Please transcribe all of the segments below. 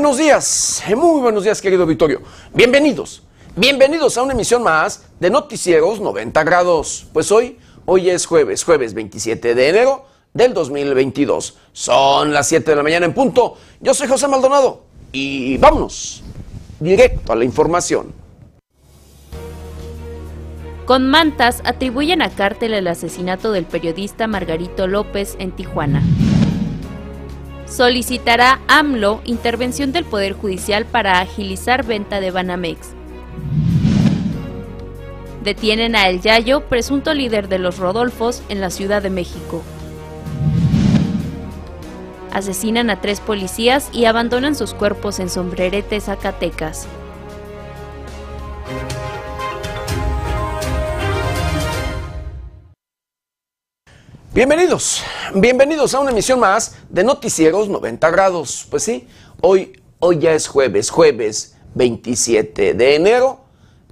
buenos días, muy buenos días querido Vittorio. Bienvenidos, bienvenidos a una emisión más de Noticieros 90 grados. Pues hoy, hoy es jueves, jueves 27 de enero del 2022. Son las 7 de la mañana en punto. Yo soy José Maldonado y vámonos directo a la información. Con mantas atribuyen a Cártel el asesinato del periodista Margarito López en Tijuana. Solicitará AMLO intervención del Poder Judicial para agilizar venta de Banamex. Detienen a El Yayo, presunto líder de los Rodolfos, en la Ciudad de México. Asesinan a tres policías y abandonan sus cuerpos en Sombrerete, Zacatecas. Bienvenidos, bienvenidos a una emisión más de Noticieros 90 grados. Pues sí, hoy, hoy ya es jueves, jueves 27 de enero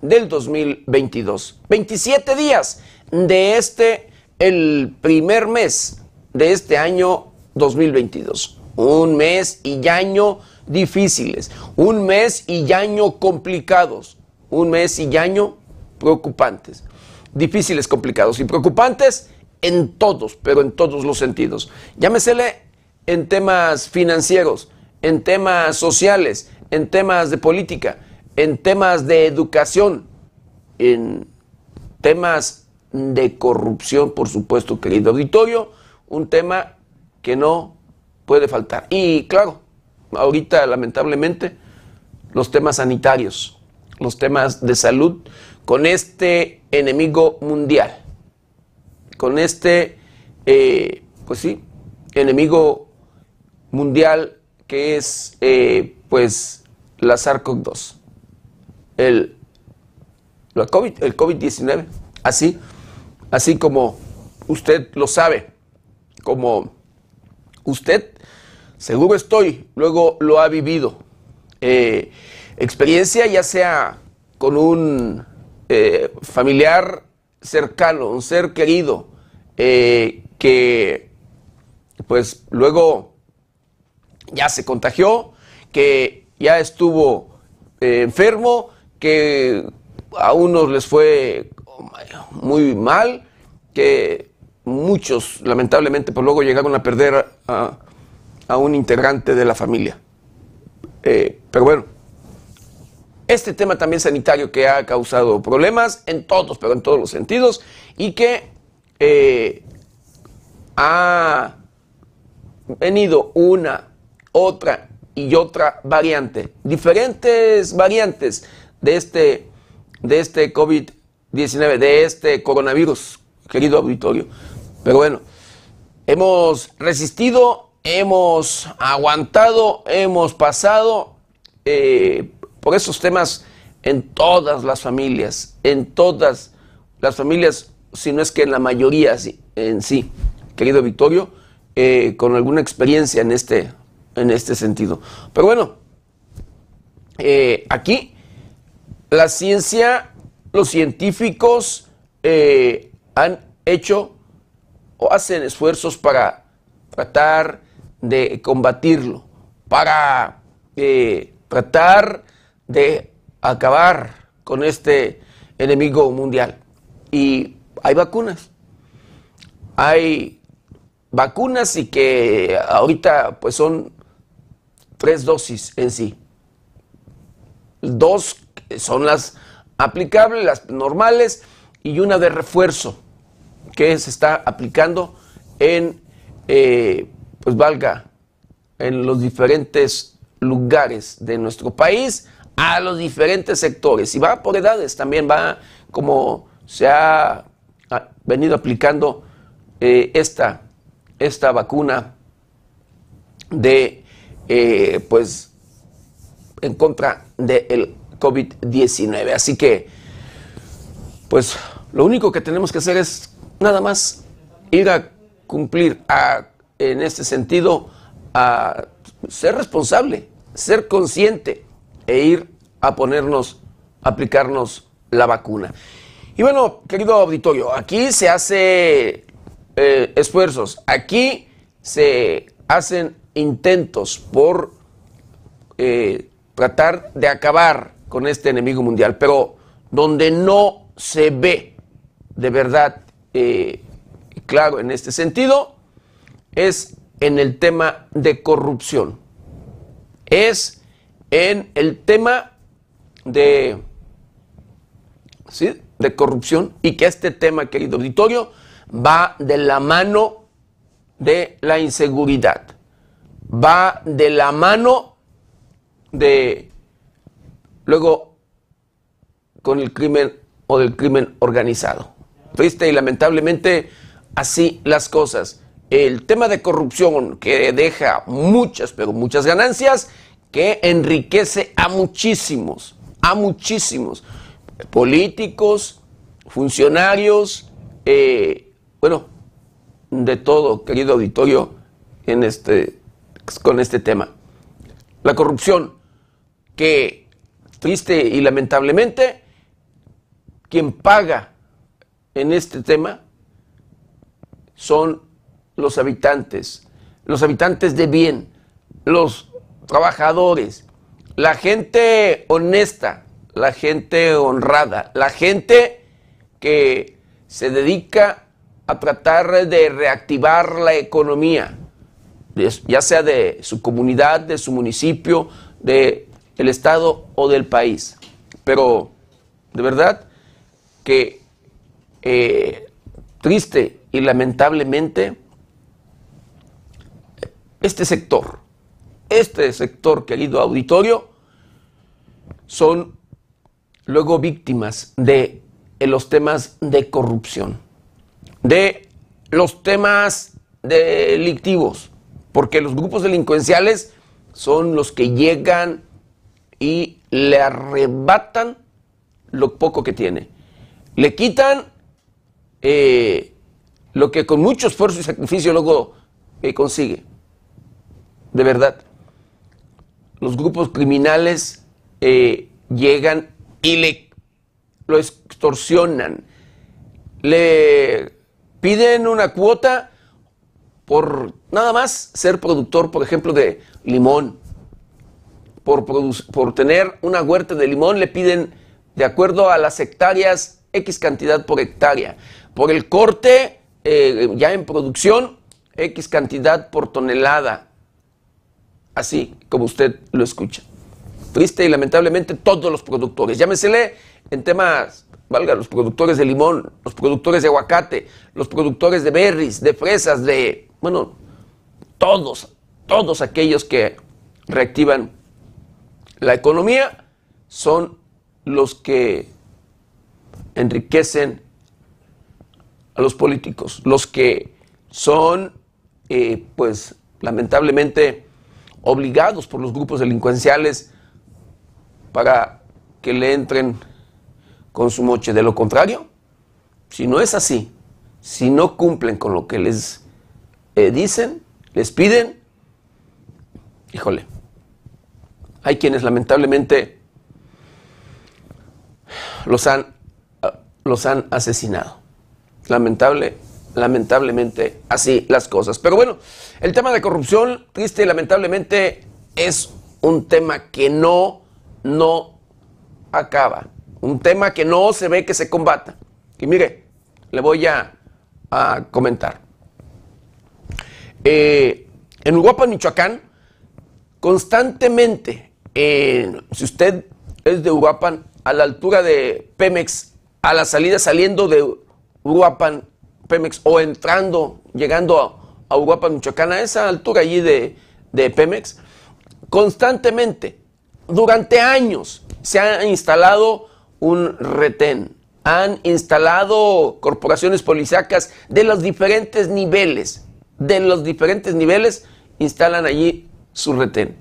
del 2022. 27 días de este, el primer mes de este año 2022. Un mes y año difíciles, un mes y año complicados, un mes y año preocupantes. Difíciles, complicados y preocupantes en todos, pero en todos los sentidos. Llámesele en temas financieros, en temas sociales, en temas de política, en temas de educación, en temas de corrupción, por supuesto, querido auditorio, un tema que no puede faltar. Y claro, ahorita lamentablemente los temas sanitarios, los temas de salud con este enemigo mundial con este, eh, pues sí, enemigo mundial que es, eh, pues, la SARS-CoV-2, el, COVID, el COVID-19, así, así como usted lo sabe, como usted, seguro estoy, luego lo ha vivido. Eh, experiencia ya sea con un familiar cercano, un ser querido, eh, que pues luego ya se contagió, que ya estuvo eh, enfermo, que a unos les fue muy mal, que muchos lamentablemente pues luego llegaron a perder a, un integrante de la familia. Eh, pero bueno, este tema también sanitario que ha causado problemas en todos, pero en todos los sentidos, y que eh, ha venido una, otra y otra variante, diferentes variantes de este, de este COVID-19, de este coronavirus, querido auditorio. Pero bueno, hemos resistido, hemos aguantado, hemos pasado. Eh, por esos temas en todas las familias, en todas las familias, si no es que en la mayoría en sí, querido Victorio, eh, con alguna experiencia en este, en este sentido. Pero bueno, eh, aquí la ciencia, los científicos eh, han hecho o hacen esfuerzos para tratar de combatirlo, para tratar de acabar con este enemigo mundial. Y hay vacunas. Hay vacunas y que ahorita pues son tres dosis en sí. Dos son las aplicables, las normales, y una de refuerzo que se está aplicando en, eh, pues valga, en los diferentes lugares de nuestro país a los diferentes sectores. Y va por edades, también va como se ha, venido aplicando eh, esta, esta vacuna de, eh, pues, en contra del COVID-19. Así que, pues, lo único que tenemos que hacer es nada más ir a cumplir en este sentido a ser responsable, ser consciente e ir a ponernos, aplicarnos la vacuna. Y bueno, querido auditorio, aquí se hace eh, esfuerzos, aquí se hacen intentos por eh, tratar de acabar con este enemigo mundial, pero donde no se ve de verdad eh, claro en este sentido es en el tema de corrupción, es en el tema de, ¿sí? de corrupción y que este tema, querido auditorio, va de la mano de la inseguridad, va de la mano de, luego, con el crimen o del crimen organizado. Triste y lamentablemente así las cosas. El tema de corrupción que deja muchas, pero muchas ganancias, que enriquece a muchísimos, a muchísimos políticos, funcionarios, eh, bueno, de todo, querido auditorio, en este, con este tema. La corrupción, que triste y lamentablemente, quien paga en este tema son los habitantes, los habitantes de bien, los trabajadores, la gente honesta, la gente honrada, la gente que se dedica a tratar de reactivar la economía, ya sea de su comunidad, de su municipio, del el estado o del país. Pero de verdad que eh, triste y lamentablemente este sector, este sector, querido auditorio, son luego víctimas de los temas de corrupción de los temas delictivos, porque los grupos delincuenciales son los que llegan y le arrebatan lo poco que tiene. Le quitan eh, lo que con mucho esfuerzo y sacrificio luego eh, consigue. De verdad. Los grupos criminales eh, llegan y le lo extorsionan, le piden una cuota por nada más ser productor, por ejemplo, de limón. Por, tener una huerta de limón le piden, de acuerdo a las hectáreas, X cantidad por hectárea. Por el corte, eh, ya en producción, X cantidad por tonelada. Así como usted lo escucha. Triste y lamentablemente todos los productores. Llámesele en temas valga, los productores de limón, los productores de aguacate, los productores de berries, de fresas, de, bueno, todos, todos aquellos que reactivan la economía son los que enriquecen a los políticos, los que son, eh, pues, lamentablemente obligados por los grupos delincuenciales para que le entren con su moche. De lo contrario, si no es así, si no cumplen con lo que les eh, dicen, les piden, híjole, hay quienes lamentablemente los han, los han asesinado. Lamentable, lamentablemente así las cosas. Pero bueno, el tema de corrupción, triste y lamentablemente, es un tema que no, no acaba un tema que no se ve que se combata. Y mire, le voy a, comentar. Eh, en Uruapan, Michoacán, constantemente, si usted es de Uruapan, a la altura de Pemex, a la salida saliendo de Uruapan, Pemex, o entrando, llegando a, a Michoacán, a esa altura allí de, de Pemex, constantemente, durante años, se ha instalado un retén. Han instalado corporaciones policíacas de los diferentes niveles. De los diferentes niveles instalan allí su retén.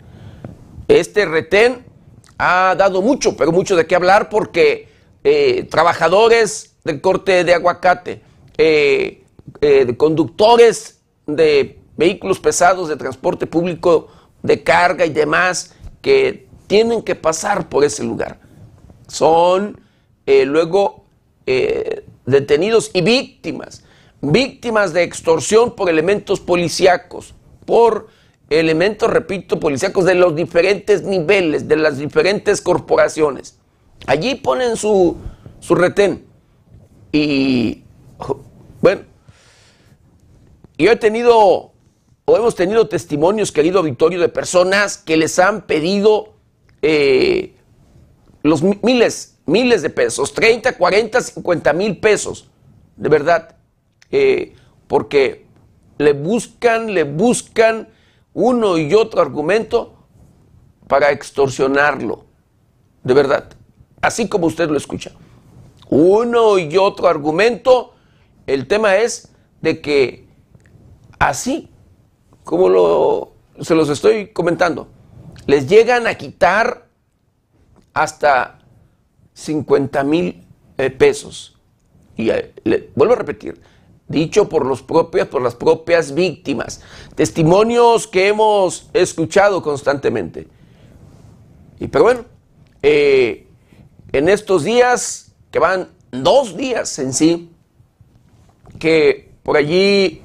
Este retén ha dado mucho, pero mucho de qué hablar porque eh, trabajadores del corte de aguacate, eh, eh, conductores de vehículos pesados de transporte público de carga y demás que tienen que pasar por ese lugar son eh, luego detenidos y víctimas, víctimas de extorsión por elementos policíacos, por elementos, repito, policíacos de los diferentes niveles, de las diferentes corporaciones. Allí ponen su, su retén. Y bueno, yo he tenido, o hemos tenido testimonios, querido Victorio, de personas que les han pedido eh, los miles, miles de pesos, 30, 40, 50 mil pesos, de verdad, eh, porque le buscan, le buscan uno y otro argumento para extorsionarlo, de verdad, así como usted lo escucha. Uno y otro argumento, el tema es de que así como lo, se los estoy comentando, les llegan a quitar hasta 50 mil eh, pesos. Y eh, le, vuelvo a repetir, dicho por, los por las propias víctimas, testimonios que hemos escuchado constantemente. Y pero bueno, eh, en estos días, que van dos días en sí, que por allí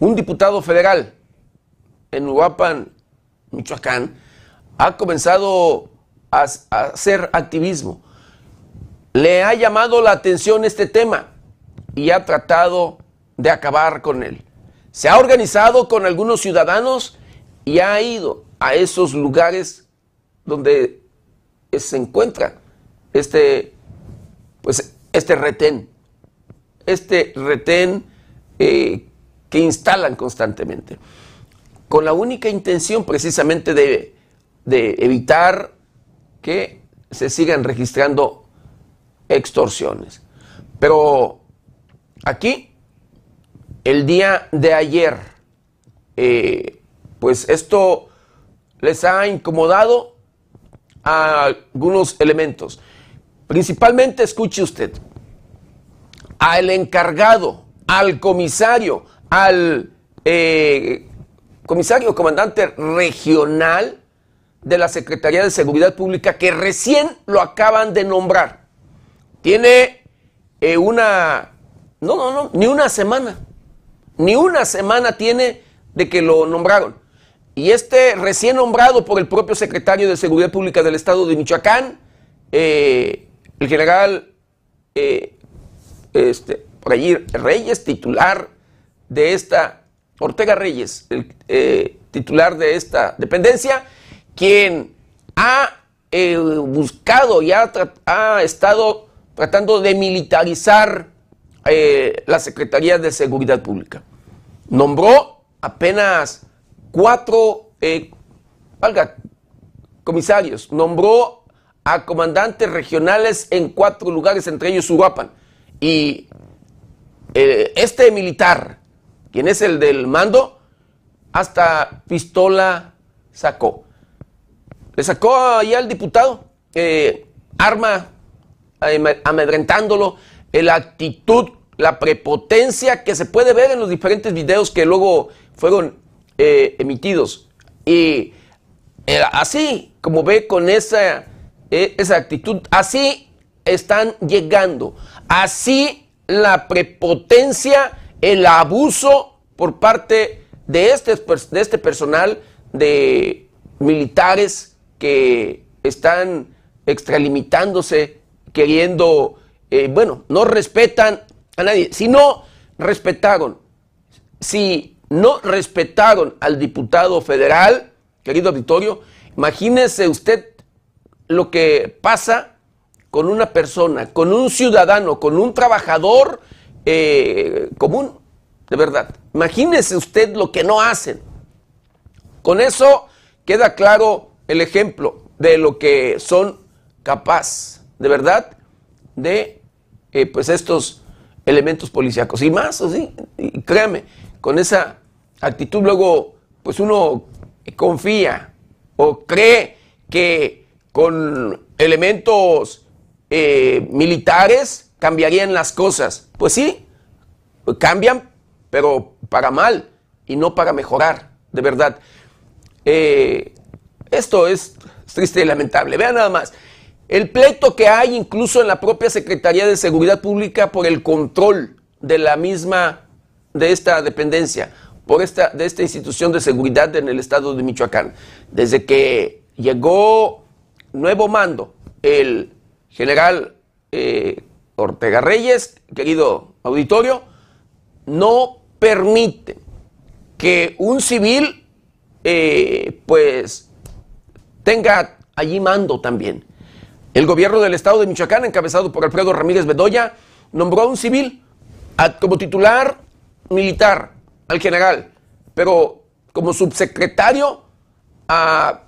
un diputado federal en Uruapan, Michoacán, ha comenzado a, hacer activismo. Le ha llamado la atención este tema y ha tratado de acabar con él. Se ha organizado con algunos ciudadanos y ha ido a esos lugares donde se encuentra este, pues, este retén, este retén eh, que instalan constantemente, con la única intención precisamente de, de evitar que se sigan registrando extorsiones. Pero aquí, el día de ayer, eh, pues esto les ha incomodado a algunos elementos. Principalmente, escuche usted, al encargado, al comisario, al eh, comisario comandante regional de la Secretaría de Seguridad Pública que recién lo acaban de nombrar. Tiene eh, una, no, no, no, ni una semana, ni una semana tiene de que lo nombraron. Y este recién nombrado por el propio secretario de Seguridad Pública del Estado de Michoacán, eh, el general este, Reyes, titular de esta, Ortega Reyes, el eh, titular de esta dependencia, quien ha eh, buscado y ha, estado tratando de militarizar eh, la Secretaría de Seguridad Pública. Nombró apenas cuatro valga, comisarios, nombró a comandantes regionales en cuatro lugares, entre ellos Uruapan. Y este militar quien es el del mando, hasta pistola sacó. Le sacó ahí al diputado, eh, arma amedrentándolo, la actitud, la prepotencia que se puede ver en los diferentes videos que luego fueron eh, emitidos. Y eh, así, como ve con esa, esa actitud, así están llegando. Así la prepotencia el abuso por parte de este, de este personal de militares que están extralimitándose, queriendo, eh, bueno, no respetan a nadie. Si no respetaron, si no respetaron al diputado federal, querido auditorio, imagínese usted lo que pasa con una persona, con un ciudadano, con un trabajador eh, común, de verdad. Imagínese usted lo que no hacen. Con eso queda claro el ejemplo de lo que son capaz, de verdad, de eh, pues estos elementos policíacos. Y más, ¿sí? créame, con esa actitud luego, pues uno confía o cree que con elementos eh, militares cambiarían las cosas. Pues sí, cambian, pero para mal y no para mejorar, de verdad. Eh, esto es triste y lamentable. Vean nada más. El pleito que hay incluso en la propia Secretaría de Seguridad Pública por el control de la misma, de esta dependencia. por esta, de esta institución de seguridad en el estado de Michoacán. Desde que llegó nuevo mando, el general eh, Ortega Reyes, querido auditorio, no permite que un civil eh, pues tenga allí mando también. El gobierno del estado de Michoacán, encabezado por Alfredo Ramírez Bedoya, nombró a un civil como titular militar al general, pero como subsecretario a,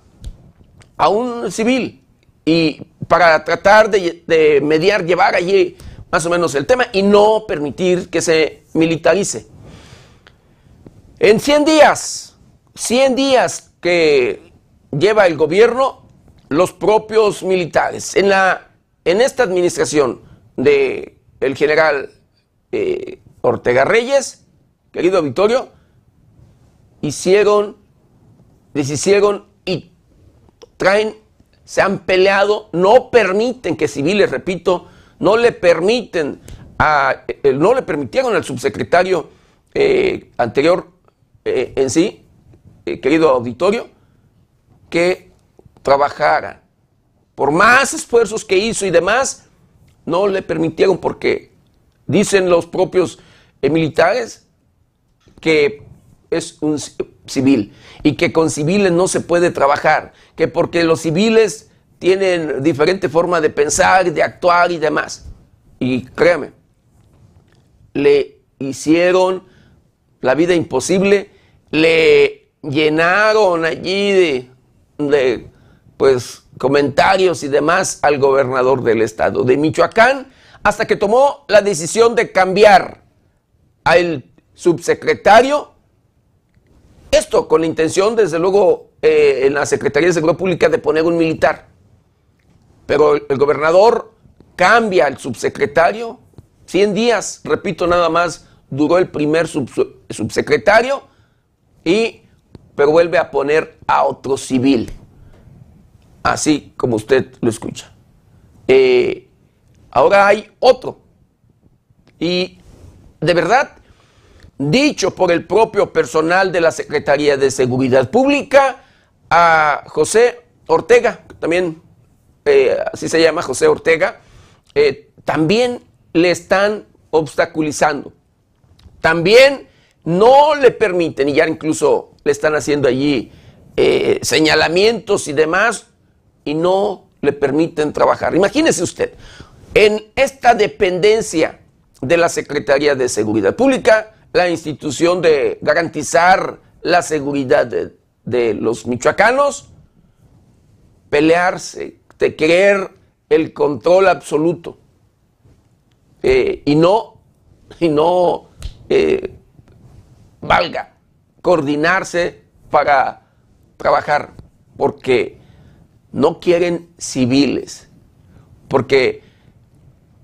un civil y para tratar de, mediar, llevar allí más o menos el tema y no permitir que se militarice. En 100 días, 100 días que lleva el gobierno, los propios militares, en, la, en esta administración de el general eh, Ortega Reyes, querido Victorio, hicieron, deshicieron y traen, se han peleado, no permiten que civiles, repito, no le permiten, a, eh, no le permitieron al subsecretario eh, anterior en sí, querido auditorio, que trabajara. Por más esfuerzos que hizo y demás, no le permitieron porque dicen los propios eh, militares que es un civil y que con civiles no se puede trabajar, que porque los civiles tienen diferente forma de pensar, de actuar y demás. Y créame, le hicieron la vida imposible, le llenaron allí de, de pues comentarios y demás al gobernador del estado de Michoacán hasta que tomó la decisión de cambiar al subsecretario. Esto con la intención, desde luego, eh, en la Secretaría de Seguridad Pública de poner un militar. Pero el, gobernador cambia al subsecretario. 100 días, repito, nada más duró el primer subsecretario y pero vuelve a poner a otro civil así como usted lo escucha. Eh, ahora hay otro. Y de verdad, dicho por el propio personal de la Secretaría de Seguridad Pública, a José Ortega, también eh, así se llama José Ortega, eh, también le están obstaculizando. También no le permiten, y ya incluso le están haciendo allí señalamientos y demás, y no le permiten trabajar. Imagínese usted, en esta dependencia de la Secretaría de Seguridad Pública, la institución de garantizar la seguridad de, los michoacanos, pelearse, de querer el control absoluto eh, y no, y no eh, valga coordinarse para trabajar, porque no quieren civiles, porque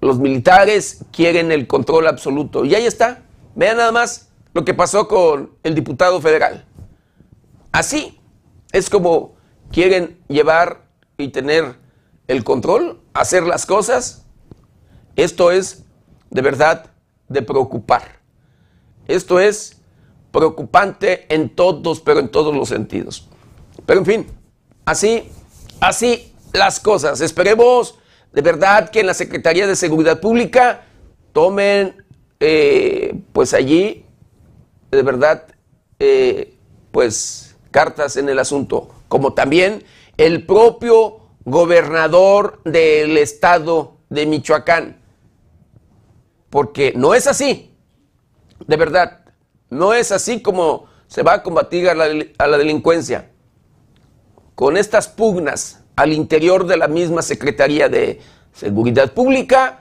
los militares quieren el control absoluto. Y ahí está, vean nada más lo que pasó con el diputado federal. Así es como quieren llevar y tener el control, hacer las cosas. Esto es de verdad de preocupar. Esto es preocupante en todos, pero en todos los sentidos. Pero en fin, así así las cosas. Esperemos de verdad que en la Secretaría de Seguridad Pública tomen eh, pues allí de verdad eh, pues cartas en el asunto, como también el propio gobernador del estado de Michoacán. Porque no es así, de verdad, no es así como se va a combatir a la delincuencia con estas pugnas al interior de la misma Secretaría de Seguridad Pública,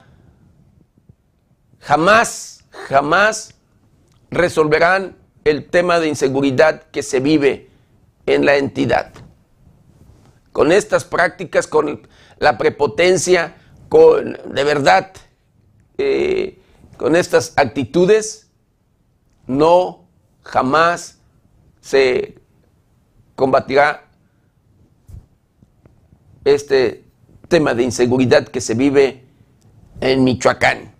jamás, jamás resolverán el tema de inseguridad que se vive en la entidad. Con estas prácticas, con la prepotencia, con, de verdad, eh, con estas actitudes, no jamás se combatirá este tema de inseguridad que se vive en Michoacán.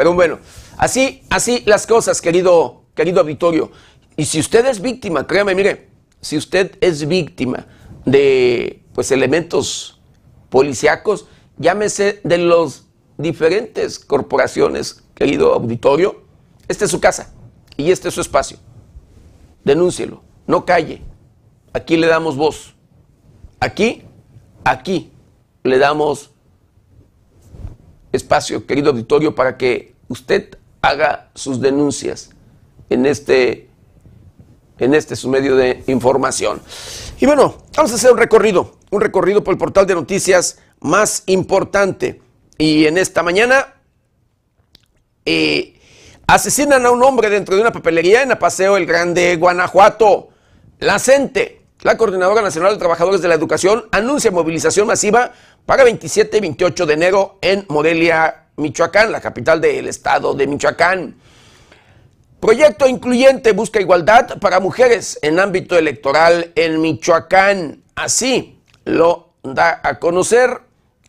Pero bueno, así, así las cosas, querido, querido auditorio. Y si usted es víctima, créame, mire, si usted es víctima de pues elementos policíacos, llámese de las diferentes corporaciones, querido auditorio, esta es su casa y este es su espacio. Denúncielo, no calle. Aquí le damos voz. Aquí, aquí le damos espacio, querido auditorio, para que usted haga sus denuncias en este, en este su medio de información. Y bueno, vamos a hacer un recorrido, un recorrido por el portal de noticias más importante. Y en esta mañana eh, asesinan a un hombre dentro de una papelería en Apaseo El Grande, Guanajuato. La CENTE, la Coordinadora Nacional de Trabajadores de la Educación, anuncia movilización masiva para 27 y 28 de enero en Morelia, Michoacán, la capital del estado de Michoacán. Proyecto incluyente busca igualdad para mujeres en ámbito electoral en Michoacán. Así lo da a conocer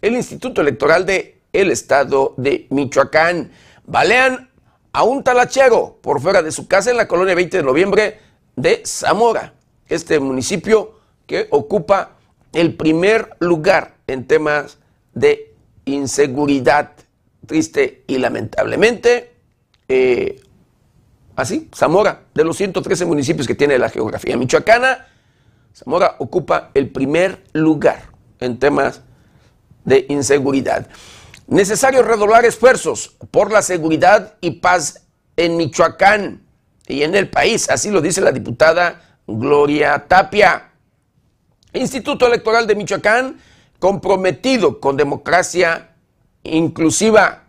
el Instituto Electoral de el estado de Michoacán. Balean a un talachero por fuera de su casa en la colonia 20 de noviembre de Zamora, este municipio que ocupa el primer lugar en temas de inseguridad. Triste y lamentablemente, eh, así, Zamora, de los 113 municipios que tiene la geografía michoacana, Zamora ocupa el primer lugar en temas de inseguridad. Necesario redoblar esfuerzos por la seguridad y paz en Michoacán y en el país, así lo dice la diputada Gloria Tapia. Instituto Electoral de Michoacán comprometido con democracia inclusiva.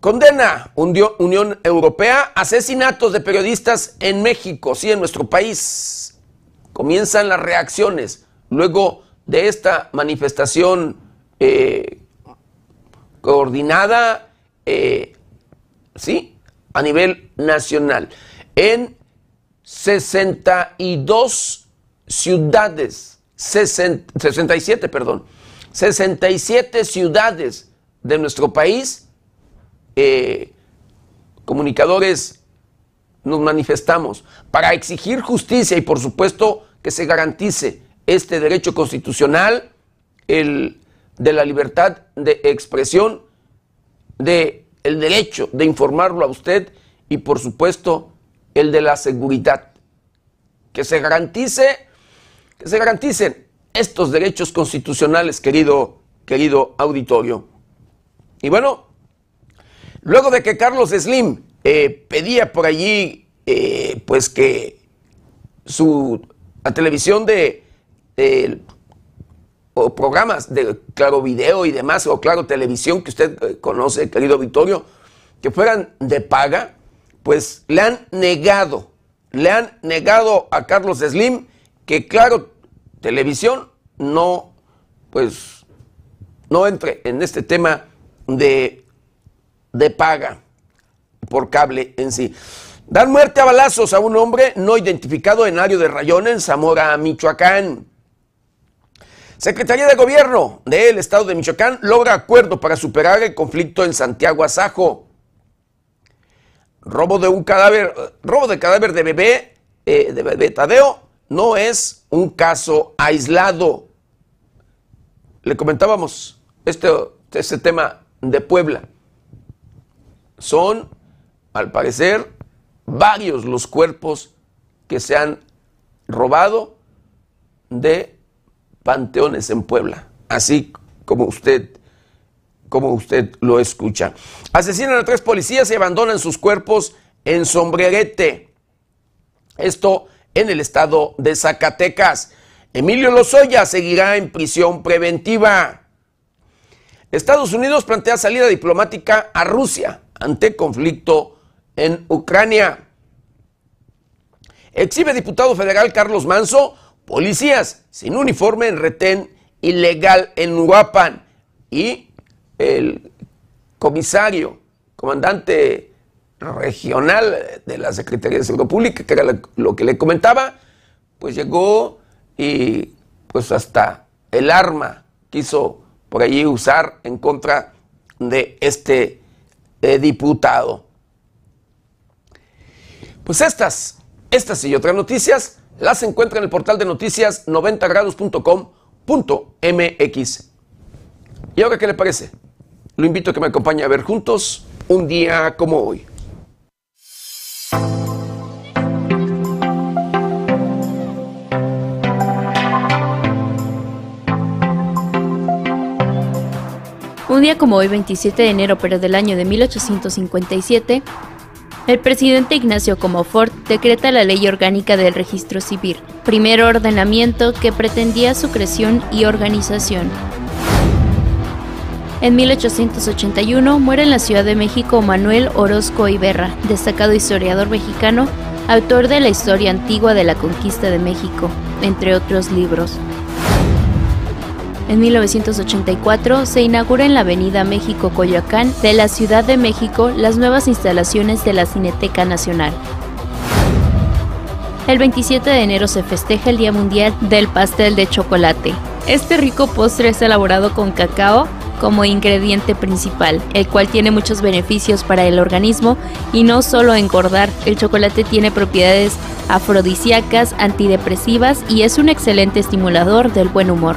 Condena Unión Europea asesinatos de periodistas en México, sí, en nuestro país. Comienzan las reacciones luego de esta manifestación eh, coordinada, eh, sí, a nivel nacional. En 62 ciudades 67, perdón, 67 ciudades de nuestro país, eh, comunicadores nos manifestamos para exigir justicia y por supuesto que se garantice este derecho constitucional, el de la libertad de expresión, de el derecho de informarlo a usted y por supuesto el de la seguridad. Que se garantice que se garanticen estos derechos constitucionales, querido, querido auditorio. Y bueno, luego de que Carlos Slim eh, pedía por allí, eh, pues que su la televisión de, o programas de Claro Video y demás, o Claro Televisión que usted eh, conoce, querido Victorio, que fueran de paga, pues le han negado, le han negado a Carlos Slim que claro, televisión no, pues, no entre en este tema de, de paga por cable en sí. Dan muerte a balazos a un hombre no identificado en Ario de Rayón, en Zamora, Michoacán. Secretaría de Gobierno del Estado de Michoacán logra acuerdo para superar el conflicto en Santiago Azajo. Robo de un cadáver, robo de cadáver de bebé, eh, de bebé Tadeo, no es un caso aislado. Le comentábamos este, este tema de Puebla. Son, al parecer, varios los cuerpos que se han robado de panteones en Puebla, así como usted como usted lo escucha. Asesinan a tres policías y abandonan sus cuerpos en Sombrerete. Esto en el estado de Zacatecas. Emilio Lozoya seguirá en prisión preventiva. Estados Unidos plantea salida diplomática a Rusia ante conflicto en Ucrania. Exhibe diputado federal Carlos Manso policías sin uniforme en retén ilegal en Uruapan y el comisario, comandante regional de la Secretaría de Seguridad Pública, que era lo que le comentaba, pues llegó y pues hasta el arma quiso por allí usar en contra de este eh, diputado. Pues estas, estas y otras noticias las encuentra en el portal de noticias 90grados.com.mx. ¿Y ahora qué le parece? Lo invito a que me acompañe a ver juntos un día como hoy. Un día como hoy, 27 de enero, pero del año de 1857, el presidente Ignacio Comofort decreta la Ley Orgánica del Registro Civil, primer ordenamiento que pretendía su creación y organización. En 1881 muere en la Ciudad de México Manuel Orozco Iberra, destacado historiador mexicano, autor de la historia antigua de la conquista de México, entre otros libros. En 1984 se inaugura en la Avenida México Coyoacán de la Ciudad de México las nuevas instalaciones de la Cineteca Nacional. El 27 de enero se festeja el Día Mundial del Pastel de Chocolate. Este rico postre es elaborado con cacao como ingrediente principal, el cual tiene muchos beneficios para el organismo y no solo engordar, el chocolate tiene propiedades afrodisíacas, antidepresivas y es un excelente estimulador del buen humor.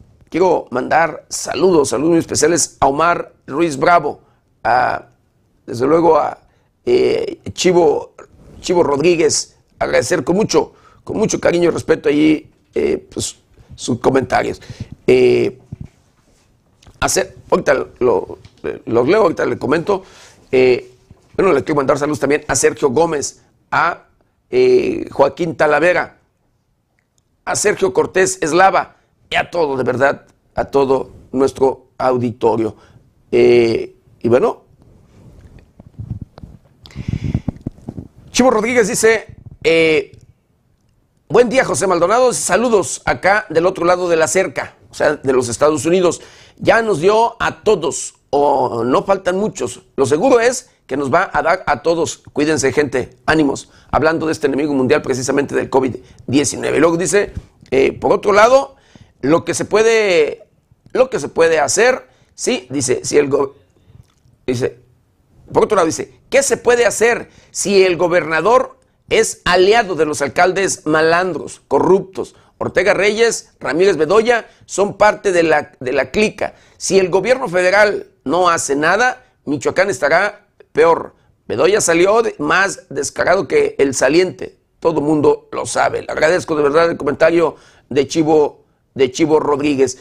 Quiero mandar saludos, saludos muy especiales a Omar Ruiz Bravo, a, desde luego a eh, Chivo, Chivo Rodríguez, agradecer con mucho, con mucho cariño y respeto allí eh, pues, sus comentarios. Eh, hacer, ahorita lo, los leo, ahorita le comento. bueno, le quiero mandar saludos también a Sergio Gómez, a Joaquín Talavera, a Sergio Cortés Eslava, y a todo, de verdad, a todo nuestro auditorio. Eh, y bueno, Chivo Rodríguez dice, eh, buen día José Maldonado, saludos acá del otro lado de la cerca, o sea, de los Estados Unidos. Ya nos dio a todos, o no faltan muchos. Lo seguro es que nos va a dar a todos. Cuídense gente, ánimos. Hablando de este enemigo mundial precisamente del COVID-19. Luego dice, eh, por otro lado, lo que se puede, lo que se puede hacer, sí, dice, si el dice, por otro lado dice, ¿qué se puede hacer si el gobernador es aliado de los alcaldes malandros, corruptos? Ortega Reyes, Ramírez Bedoya son parte de la, de la clica. Si el gobierno federal no hace nada, Michoacán estará peor. Bedoya salió más descarado que el saliente. Todo mundo lo sabe. Le agradezco de verdad el comentario de Chivo de Chivo Rodríguez.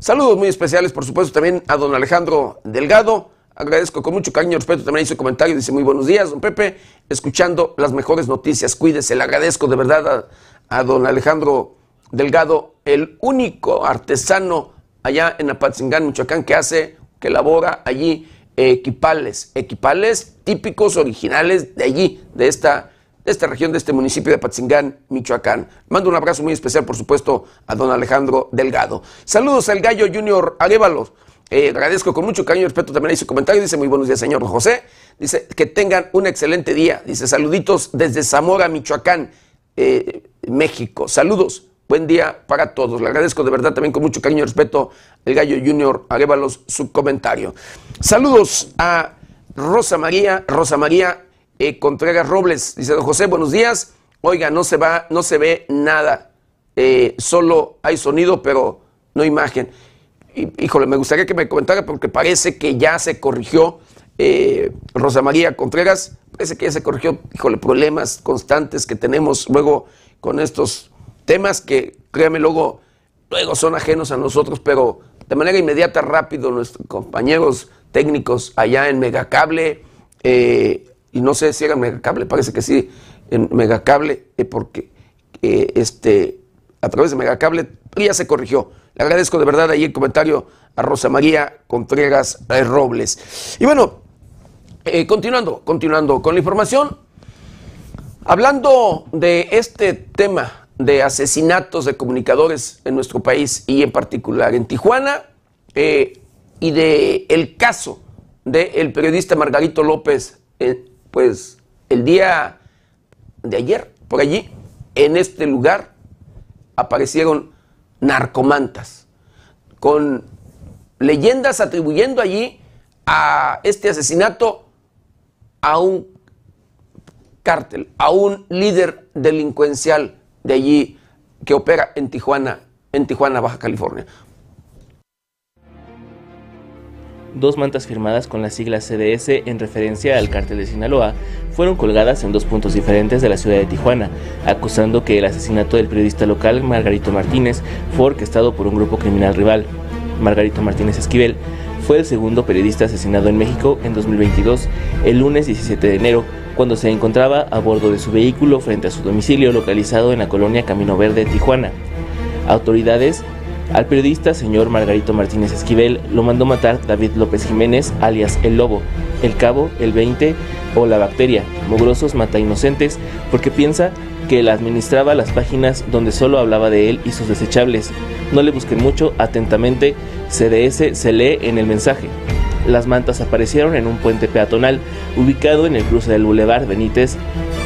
Saludos muy especiales, por supuesto, también a don Alejandro Delgado. Agradezco con mucho cariño y respeto. También hizo comentario. Dice muy buenos días, don Pepe. Escuchando las mejores noticias. Cuídese. Le agradezco de verdad a, don Alejandro Delgado, el único artesano allá en Apatzingán, Michoacán, que hace, que elabora allí equipales, equipales típicos, originales de allí, de esta de esta región, de este municipio de Patzingán, Michoacán. Mando un abrazo muy especial, por supuesto, a don Alejandro Delgado. Saludos al gallo Junior Aguevalo. Eh, agradezco con mucho cariño y respeto también ahí su comentario. Dice muy buenos días, señor José. Dice que tengan un excelente día. Dice saluditos desde Zamora, Michoacán, eh, México. Saludos. Buen día para todos. Le agradezco de verdad también con mucho cariño y respeto al gallo Junior Aguevalos su comentario. Saludos a Rosa María, Rosa María eh, Contreras Robles. Dice, don José, buenos días. Oiga, no se va, no se ve nada. Eh, solo hay sonido, pero no imagen. híjole, me gustaría que me comentara porque parece que ya se corrigió. Eh, Rosa María Contreras, parece que ya se corrigió, híjole, problemas constantes que tenemos luego con estos temas que, créame, luego, luego son ajenos a nosotros, pero de manera inmediata, rápido, nuestros compañeros técnicos allá en Megacable, eh, y no sé si era Megacable, parece que sí, en Megacable, eh, porque este, a través de Megacable ya se corrigió. Le agradezco de verdad ahí el comentario a Rosa María Contreras Robles. Y bueno, continuando, continuando con la información, hablando de este tema de asesinatos de comunicadores en nuestro país y en particular en Tijuana, y de caso del periodista Margarito López, eh, pues el día de ayer, por allí, en este lugar, aparecieron narcomantas, con leyendas atribuyendo allí a este asesinato a un cártel, a un líder delincuencial de allí que opera en Tijuana, en Tijuana, Baja California. Dos mantas firmadas con la sigla CDS en referencia al cártel de Sinaloa fueron colgadas en dos puntos diferentes de la ciudad de Tijuana, acusando que el asesinato del periodista local Margarito Martínez fue orquestado por un grupo criminal rival. Margarito Martínez Esquivel fue el segundo periodista asesinado en México en 2022, el lunes 17 de enero, cuando se encontraba a bordo de su vehículo frente a su domicilio localizado en la colonia Camino Verde, Tijuana. Autoridades al periodista señor Margarito Martínez Esquivel lo mandó matar David López Jiménez, alias El Lobo, El Cabo, El 20 o La Bacteria, Mogrosos Mata Inocentes, porque piensa que él administraba las páginas donde solo hablaba de él y sus desechables. No le busquen mucho, atentamente, CDS se lee en el mensaje. Las mantas aparecieron en un puente peatonal ubicado en el cruce del Boulevard Benítez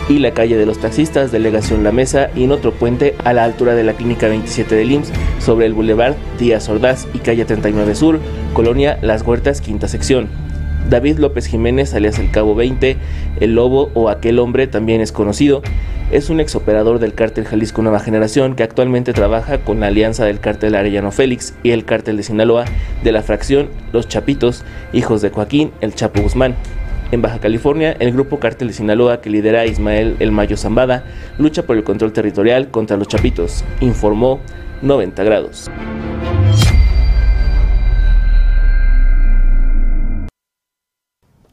y la calle de los taxistas, delegación La Mesa y en otro puente a la altura de la clínica 27 de IMSS sobre el Boulevard Díaz Ordaz y calle 39 Sur, colonia Las Huertas, quinta sección. David López Jiménez, alias el Cabo 20, el Lobo o aquel hombre también es conocido, es un exoperador del cártel Jalisco Nueva Generación que actualmente trabaja con la alianza del cártel Arellano Félix y el cártel de Sinaloa de la fracción Los Chapitos, hijos de Joaquín El Chapo Guzmán. En Baja California, el grupo Cártel de Sinaloa que lidera Ismael El Mayo Zambada lucha por el control territorial contra los Chapitos, informó 90 grados.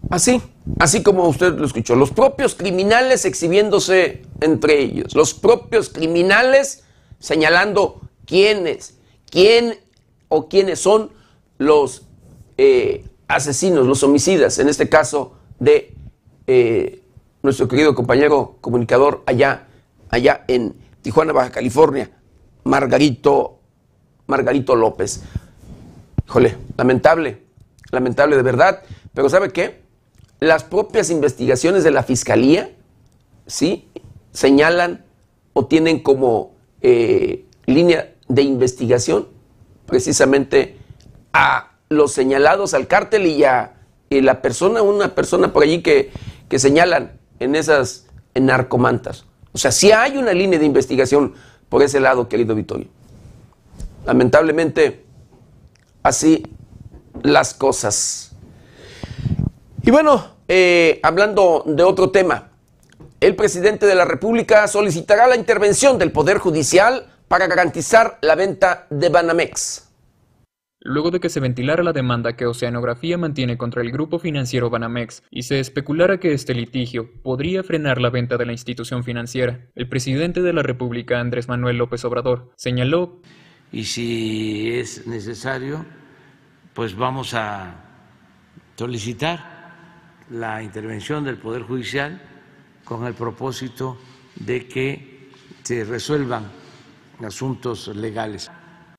Así, así como usted lo escuchó, los propios criminales exhibiéndose entre ellos, los propios criminales señalando quiénes, quién o quiénes son los eh, asesinos, los homicidas, en este caso de eh, nuestro querido compañero comunicador allá, allá en Tijuana, Baja California, Margarito, Margarito López. Híjole, lamentable, lamentable de verdad, pero ¿sabe qué? Las propias investigaciones de la Fiscalía, ¿sí? Señalan o tienen como eh, línea de investigación precisamente a los señalados al cártel y a la persona, una persona por allí que, que señalan en esas narcomantas. O sea, si hay una línea de investigación por ese lado, querido Vittorio. Lamentablemente, así las cosas. Y bueno, eh, hablando de otro tema, el presidente de la República solicitará la intervención del Poder Judicial para garantizar la venta de Banamex luego de que se ventilara la demanda que Oceanografía mantiene contra el grupo financiero Banamex y se especulara que este litigio podría frenar la venta de la institución financiera. El presidente de la República, Andrés Manuel López Obrador, señaló y si es necesario, pues vamos a solicitar la intervención del Poder Judicial con el propósito de que se resuelvan asuntos legales.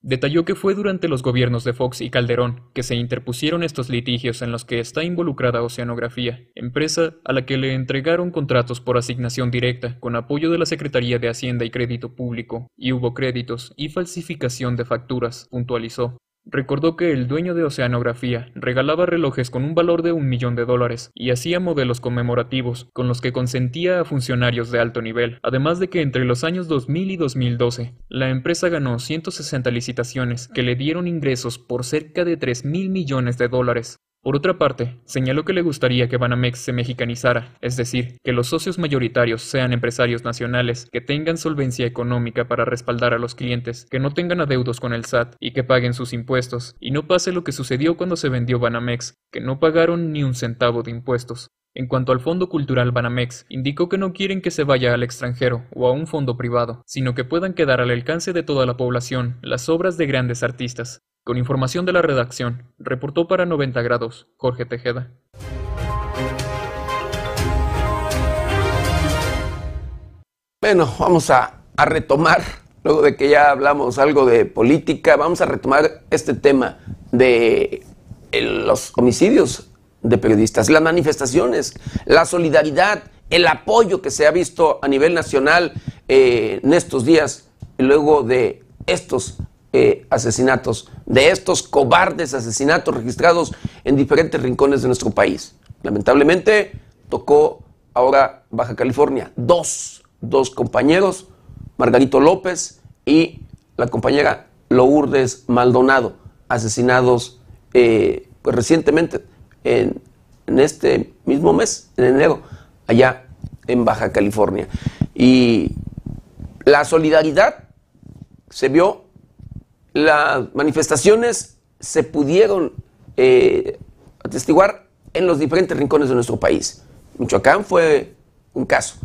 Detalló que fue durante los gobiernos de Fox y Calderón que se interpusieron estos litigios en los que está involucrada Oceanografía, empresa a la que le entregaron contratos por asignación directa con apoyo de la Secretaría de Hacienda y Crédito Público, y hubo créditos y falsificación de facturas, puntualizó. Recordó que el dueño de Oceanografía regalaba relojes con un valor de un millón de dólares y hacía modelos conmemorativos con los que consentía a funcionarios de alto nivel, además de que entre los años 2000 y 2012 la empresa ganó 160 licitaciones que le dieron ingresos por cerca de 3 mil millones de dólares. Por otra parte, señaló que le gustaría que Banamex se mexicanizara, es decir, que los socios mayoritarios sean empresarios nacionales, que tengan solvencia económica para respaldar a los clientes, que no tengan adeudos con el SAT y que paguen sus impuestos, y no pase lo que sucedió cuando se vendió Banamex, que no pagaron ni un centavo de impuestos. En cuanto al Fondo Cultural Banamex, indicó que no quieren que se vaya al extranjero o a un fondo privado, sino que puedan quedar al alcance de toda la población las obras de grandes artistas. Con información de la redacción, reportó para 90 grados Jorge Tejeda. Bueno, vamos a, retomar, luego de que ya hablamos algo de política, vamos a retomar este tema de los homicidios de periodistas, las manifestaciones, la solidaridad, el apoyo que se ha visto a nivel nacional eh, en estos días, luego de estos eh, asesinatos, de estos cobardes asesinatos registrados en diferentes rincones de nuestro país. Lamentablemente tocó ahora Baja California, dos, dos compañeros, Margarito López y la compañera Lourdes Maldonado, asesinados eh, pues recientemente en, este mismo mes, en enero, allá en Baja California. Y la solidaridad se vio, las manifestaciones se pudieron eh, atestiguar en los diferentes rincones de nuestro país. Michoacán fue un caso.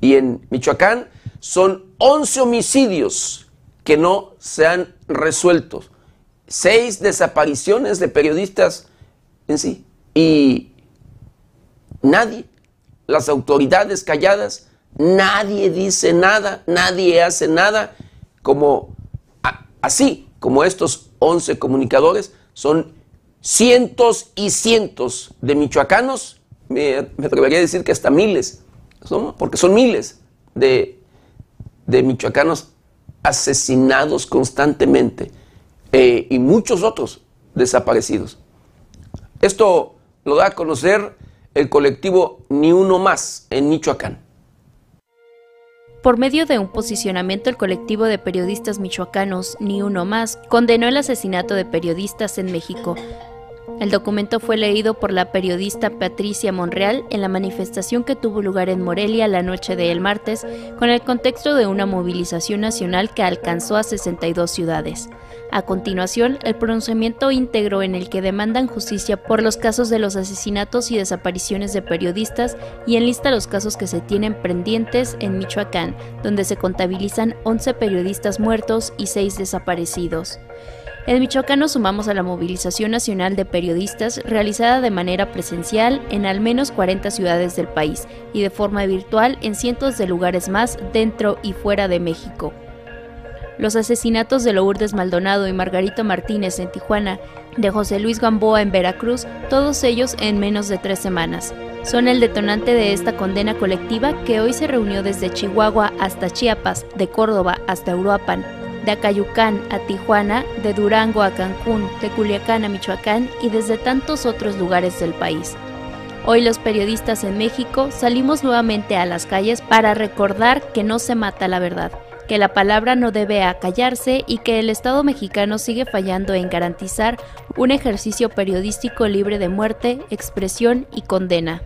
Y en Michoacán son 11 homicidios que no se han resuelto. Seis desapariciones de periodistas en sí. Y nadie, las autoridades calladas, nadie dice nada, nadie hace nada, como así como estos 11 comunicadores, son cientos y cientos de michoacanos, me, atrevería a decir que hasta miles, porque son miles de, de michoacanos asesinados constantemente eh, y muchos otros desaparecidos. Esto lo da a conocer el colectivo Ni Uno Más en Michoacán. Por medio de un posicionamiento, el colectivo de periodistas michoacanos Ni Uno Más condenó el asesinato de periodistas en México, el documento fue leído por la periodista Patricia Monreal en la manifestación que tuvo lugar en Morelia la noche del martes, con el contexto de una movilización nacional que alcanzó a 62 ciudades. A continuación, el pronunciamiento íntegro en el que demandan justicia por los casos de los asesinatos y desapariciones de periodistas y enlista los casos que se tienen pendientes en Michoacán, donde se contabilizan 11 periodistas muertos y 6 desaparecidos. En Michoacán nos sumamos a la movilización nacional de periodistas realizada de manera presencial en al menos 40 ciudades del país y de forma virtual en cientos de lugares más dentro y fuera de México. Los asesinatos de Lourdes Maldonado y Margarito Martínez en Tijuana, de José Luis Gamboa en Veracruz, todos ellos en menos de tres semanas, son el detonante de esta condena colectiva que hoy se reunió desde Chihuahua hasta Chiapas, de Córdoba hasta Uruapan, de Acayucán a Tijuana, de Durango a Cancún, de Culiacán a Michoacán y desde tantos otros lugares del país. Hoy los periodistas en México salimos nuevamente a las calles para recordar que no se mata la verdad, que la palabra no debe acallarse y que el Estado mexicano sigue fallando en garantizar un ejercicio periodístico libre de muerte, expresión y condena.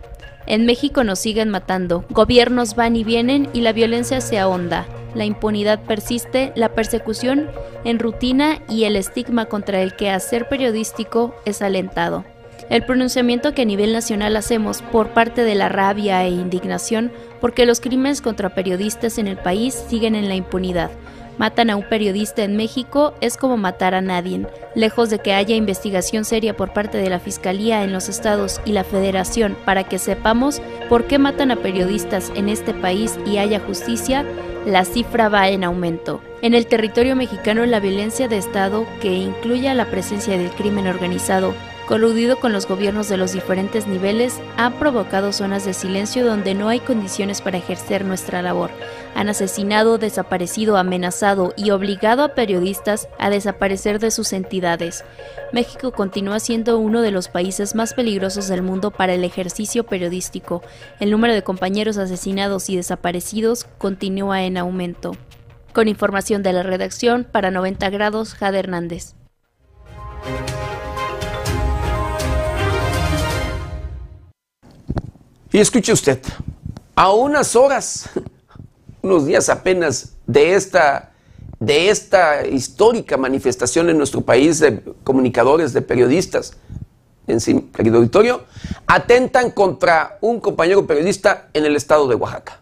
En México nos siguen matando, gobiernos van y vienen y la violencia se ahonda la impunidad persiste, la persecución en rutina y el estigma contra el que hacer periodístico es alentado. El pronunciamiento que a nivel nacional hacemos por parte de la rabia e indignación porque los crímenes contra periodistas en el país siguen en la impunidad, matan a un periodista en México es como matar a nadie. Lejos de que haya investigación seria por parte de la Fiscalía en los estados y la Federación para que sepamos por qué matan a periodistas en este país y haya justicia, la cifra va en aumento. En el territorio mexicano la violencia de Estado, que incluye la presencia del crimen organizado, coludido con los gobiernos de los diferentes niveles, ha provocado zonas de silencio donde no hay condiciones para ejercer nuestra labor. Han asesinado, desaparecido, amenazado y obligado a periodistas a desaparecer de sus entidades. México continúa siendo uno de los países más peligrosos del mundo para el ejercicio periodístico. El número de compañeros asesinados y desaparecidos continúa en aumento. Con información de la redacción para 90 grados, Jade Hernández. Y escuche usted, a unas horas, unos días apenas de esta, de esta histórica manifestación en nuestro país de comunicadores, de periodistas, en sí, querido auditorio, atentan contra un compañero periodista en el estado de Oaxaca.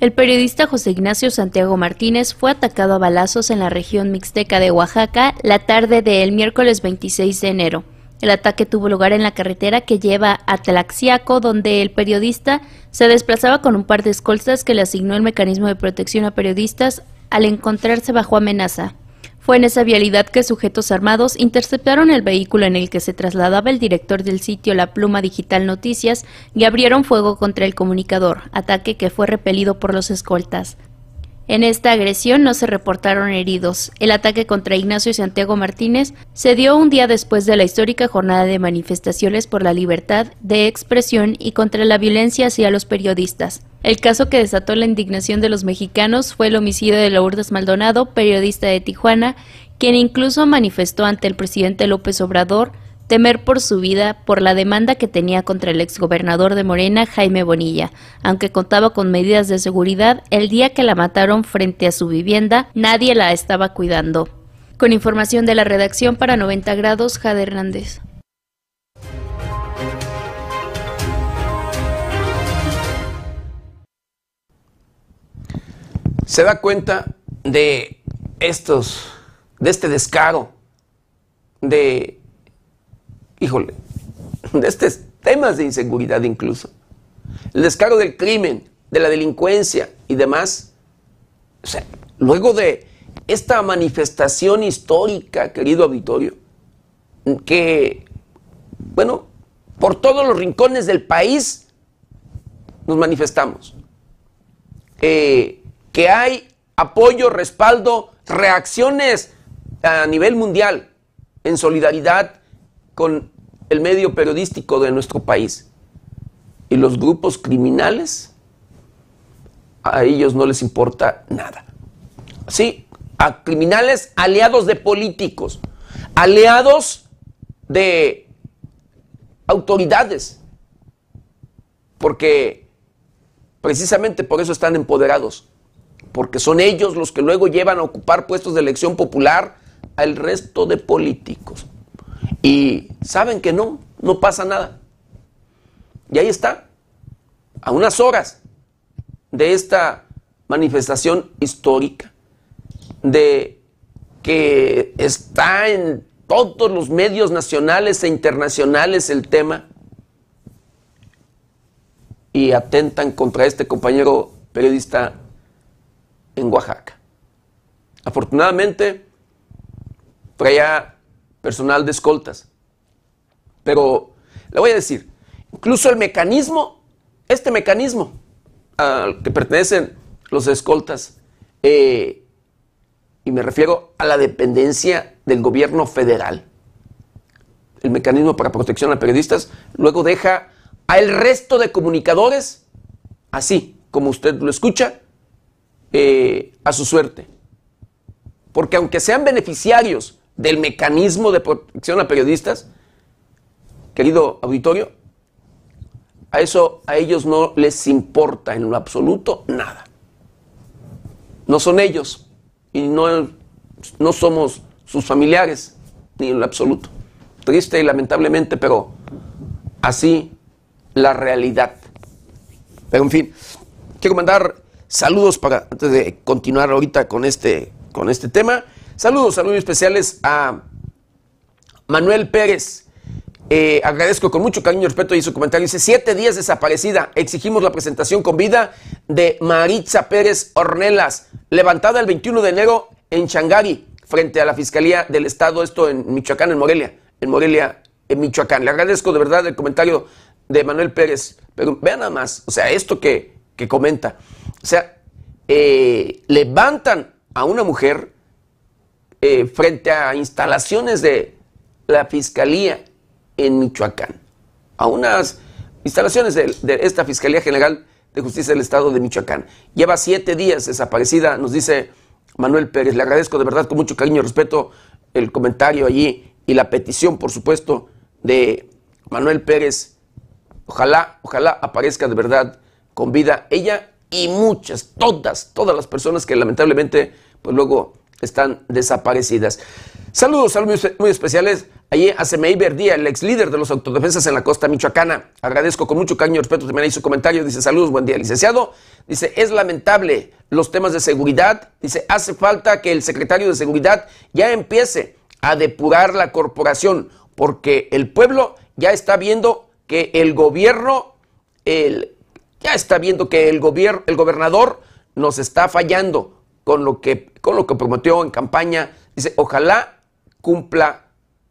El periodista José Ignacio Santiago Martínez fue atacado a balazos en la región mixteca de Oaxaca la tarde del miércoles 26 de enero. El ataque tuvo lugar en la carretera que lleva a Tlaxiaco, donde el periodista se desplazaba con un par de escoltas que le asignó el mecanismo de protección a periodistas al encontrarse bajo amenaza. Fue en esa vialidad que sujetos armados interceptaron el vehículo en el que se trasladaba el director del sitio La Pluma Digital Noticias y abrieron fuego contra el comunicador, ataque que fue repelido por los escoltas. En esta agresión no se reportaron heridos. El ataque contra Ignacio Santiago Martínez se dio un día después de la histórica jornada de manifestaciones por la libertad de expresión y contra la violencia hacia los periodistas. El caso que desató la indignación de los mexicanos fue el homicidio de Lourdes Maldonado, periodista de Tijuana, quien incluso manifestó ante el presidente López Obrador temer por su vida por la demanda que tenía contra el exgobernador de Morena, Jaime Bonilla. Aunque contaba con medidas de seguridad, el día que la mataron frente a su vivienda, nadie la estaba cuidando. Con información de la redacción para 90 grados, Jade Hernández. Se da cuenta de estos, de este descaro, de híjole, de estos temas de inseguridad incluso, el descargo del crimen, de la delincuencia y demás, o sea, luego de esta manifestación histórica, querido auditorio, que, bueno, por todos los rincones del país nos manifestamos, eh, que hay apoyo, respaldo, reacciones a nivel mundial en solidaridad con el medio periodístico de nuestro país. Y los grupos criminales, a ellos no les importa nada. Sí, a criminales aliados de políticos, aliados de autoridades, porque precisamente por eso están empoderados, porque son ellos los que luego llevan a ocupar puestos de elección popular al resto de políticos. Y saben que no, no pasa nada. Y ahí está, a unas horas de esta manifestación histórica, de que está en todos los medios nacionales e internacionales el tema, y atentan contra este compañero periodista en Oaxaca. Afortunadamente, por allá personal de escoltas. Pero le voy a decir, incluso el mecanismo, este mecanismo al que pertenecen los escoltas, eh, y me refiero a la dependencia del gobierno federal, el mecanismo para protección a periodistas, luego deja al resto de comunicadores, así como usted lo escucha, eh, a su suerte. Porque aunque sean beneficiarios del mecanismo de protección a periodistas, querido auditorio, a eso a ellos no les importa en lo absoluto nada. No son ellos y no, no somos sus familiares, ni en lo absoluto. Triste y lamentablemente, pero así la realidad. Pero en fin, quiero mandar saludos para antes de continuar ahorita con este, con este tema. Saludos, saludos especiales a Manuel Pérez. Eh, agradezco con mucho cariño y respeto y su comentario. Dice, siete días desaparecida. Exigimos la presentación con vida de Maritza Pérez Ornelas, levantada el 21 de enero en Changari, frente a la Fiscalía del Estado, esto en Michoacán, en Morelia, en Morelia, en Michoacán. Le agradezco de verdad el comentario de Manuel Pérez, pero vean nada más, o sea, esto que, comenta. O sea, eh, levantan a una mujer eh, frente a instalaciones de la Fiscalía en Michoacán, a unas instalaciones de, esta Fiscalía General de Justicia del Estado de Michoacán. Lleva siete días desaparecida, nos dice Manuel Pérez. Le agradezco de verdad con mucho cariño y respeto el comentario allí y la petición, por supuesto, de Manuel Pérez. Ojalá, ojalá aparezca de verdad con vida ella y muchas, todas, todas las personas que lamentablemente, pues luego están desaparecidas. Saludos, saludos muy especiales allí a Semei Verdía, el ex líder de los autodefensas en la costa michoacana. Agradezco con mucho cariño y respeto también ahí su comentario. Dice, saludos, buen día, licenciado. Dice, es lamentable los temas de seguridad. Dice, hace falta que el secretario de seguridad ya empiece a depurar la corporación, porque el pueblo ya está viendo que el gobierno, el, ya está viendo que el, gobierno, el gobernador nos está fallando con lo, que, con lo que prometió en campaña. Dice, ojalá cumpla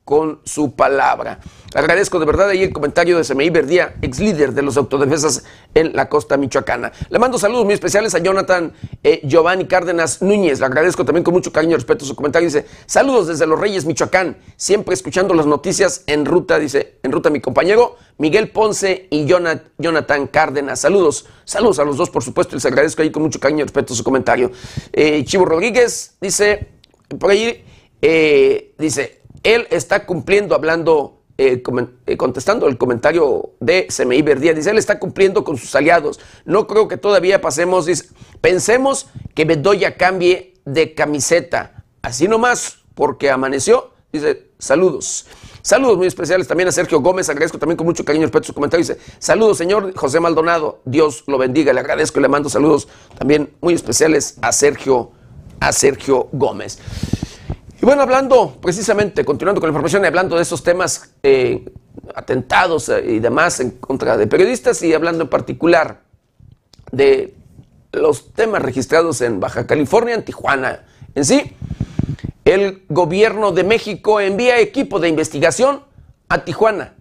con su palabra. Agradezco de verdad ahí el comentario de Semeí Verdía, ex líder de los autodefensas en la costa michoacana. Le mando saludos muy especiales a Jonathan eh, Giovanni Cárdenas Núñez. Le agradezco también con mucho cariño y respeto su comentario. Dice, saludos desde Los Reyes, Michoacán. Siempre escuchando las noticias en ruta, dice, en ruta mi compañero Miguel Ponce y Jonathan Cárdenas. Saludos, saludos a los dos, por supuesto. Les agradezco ahí con mucho cariño y respeto su comentario. Eh, Chivo Rodríguez dice, por ahí eh, dice, él está cumpliendo, hablando, eh, eh, contestando el comentario de CMI Verdía, dice, él está cumpliendo con sus aliados. No creo que todavía pasemos, dice, pensemos que Bedoya cambie de camiseta. Así nomás, porque amaneció, dice, saludos. Saludos muy especiales también a Sergio Gómez, agradezco también con mucho cariño y respeto su comentario. Dice, saludos señor José Maldonado, Dios lo bendiga, le agradezco y le mando saludos también muy especiales a Sergio, a Sergio Gómez. Bueno, hablando precisamente, continuando con la información y hablando de esos temas, eh, atentados eh, y demás en contra de periodistas y hablando en particular de los temas registrados en Baja California, en Tijuana en sí, el gobierno de México envía equipo de investigación a Tijuana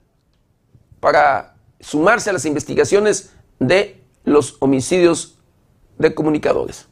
para sumarse a las investigaciones de los homicidios de comunicadores.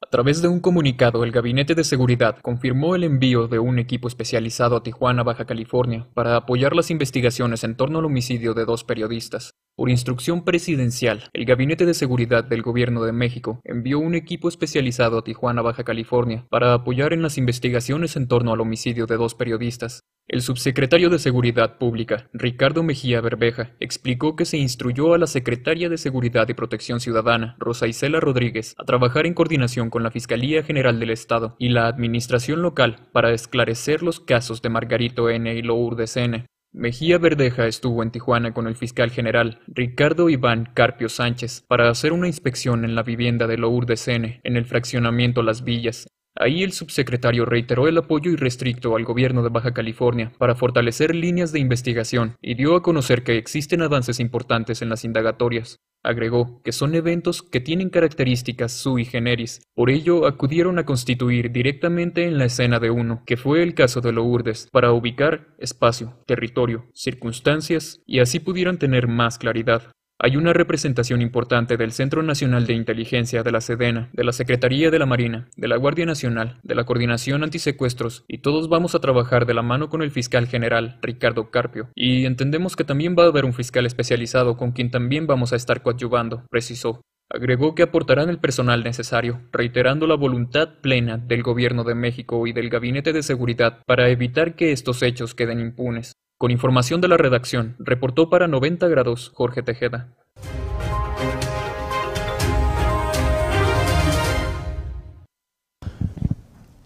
A través de un comunicado, el Gabinete de Seguridad confirmó el envío de un equipo especializado a Tijuana, Baja California, para apoyar las investigaciones en torno al homicidio de dos periodistas. Por instrucción presidencial, el Gabinete de Seguridad del Gobierno de México envió un equipo especializado a Tijuana, Baja California, para apoyar en las investigaciones en torno al homicidio de dos periodistas. El subsecretario de Seguridad Pública, Ricardo Mejía Berbeja, explicó que se instruyó a la secretaria de Seguridad y Protección Ciudadana, Rosa Isela Rodríguez, a trabajar en coordinación con la Fiscalía General del Estado y la Administración Local para esclarecer los casos de Margarito N. y Lourdes N. Mejía Verdeja estuvo en Tijuana con el fiscal general Ricardo Iván Carpio Sánchez para hacer una inspección en la vivienda de Lourdes N. en el fraccionamiento Las Villas, Ahí el subsecretario reiteró el apoyo irrestricto al gobierno de Baja California para fortalecer líneas de investigación y dio a conocer que existen avances importantes en las indagatorias. Agregó que son eventos que tienen características sui generis, por ello acudieron a constituir directamente en la escena de uno, que fue el caso de Lourdes, para ubicar espacio, territorio, circunstancias y así pudieran tener más claridad. Hay una representación importante del Centro Nacional de Inteligencia de la Sedena, de la Secretaría de la Marina, de la Guardia Nacional, de la Coordinación Antisecuestros, y todos vamos a trabajar de la mano con el fiscal general, Ricardo Carpio, y entendemos que también va a haber un fiscal especializado con quien también vamos a estar coadyuvando, precisó. Agregó que aportarán el personal necesario, reiterando la voluntad plena del Gobierno de México y del Gabinete de Seguridad para evitar que estos hechos queden impunes. Con información de la redacción, reportó para 90 grados Jorge Tejeda.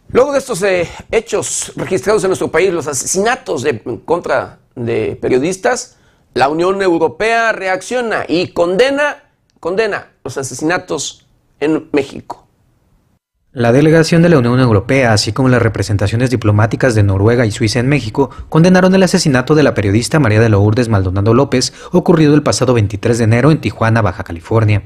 Luego de estos eh, hechos registrados en nuestro país, los asesinatos de, contra de periodistas, la Unión Europea reacciona y condena, condena los asesinatos en México. La delegación de la Unión Europea, así como las representaciones diplomáticas de Noruega y Suiza en México, condenaron el asesinato de la periodista María de Lourdes Maldonado López, ocurrido el pasado 23 de enero en Tijuana, Baja California.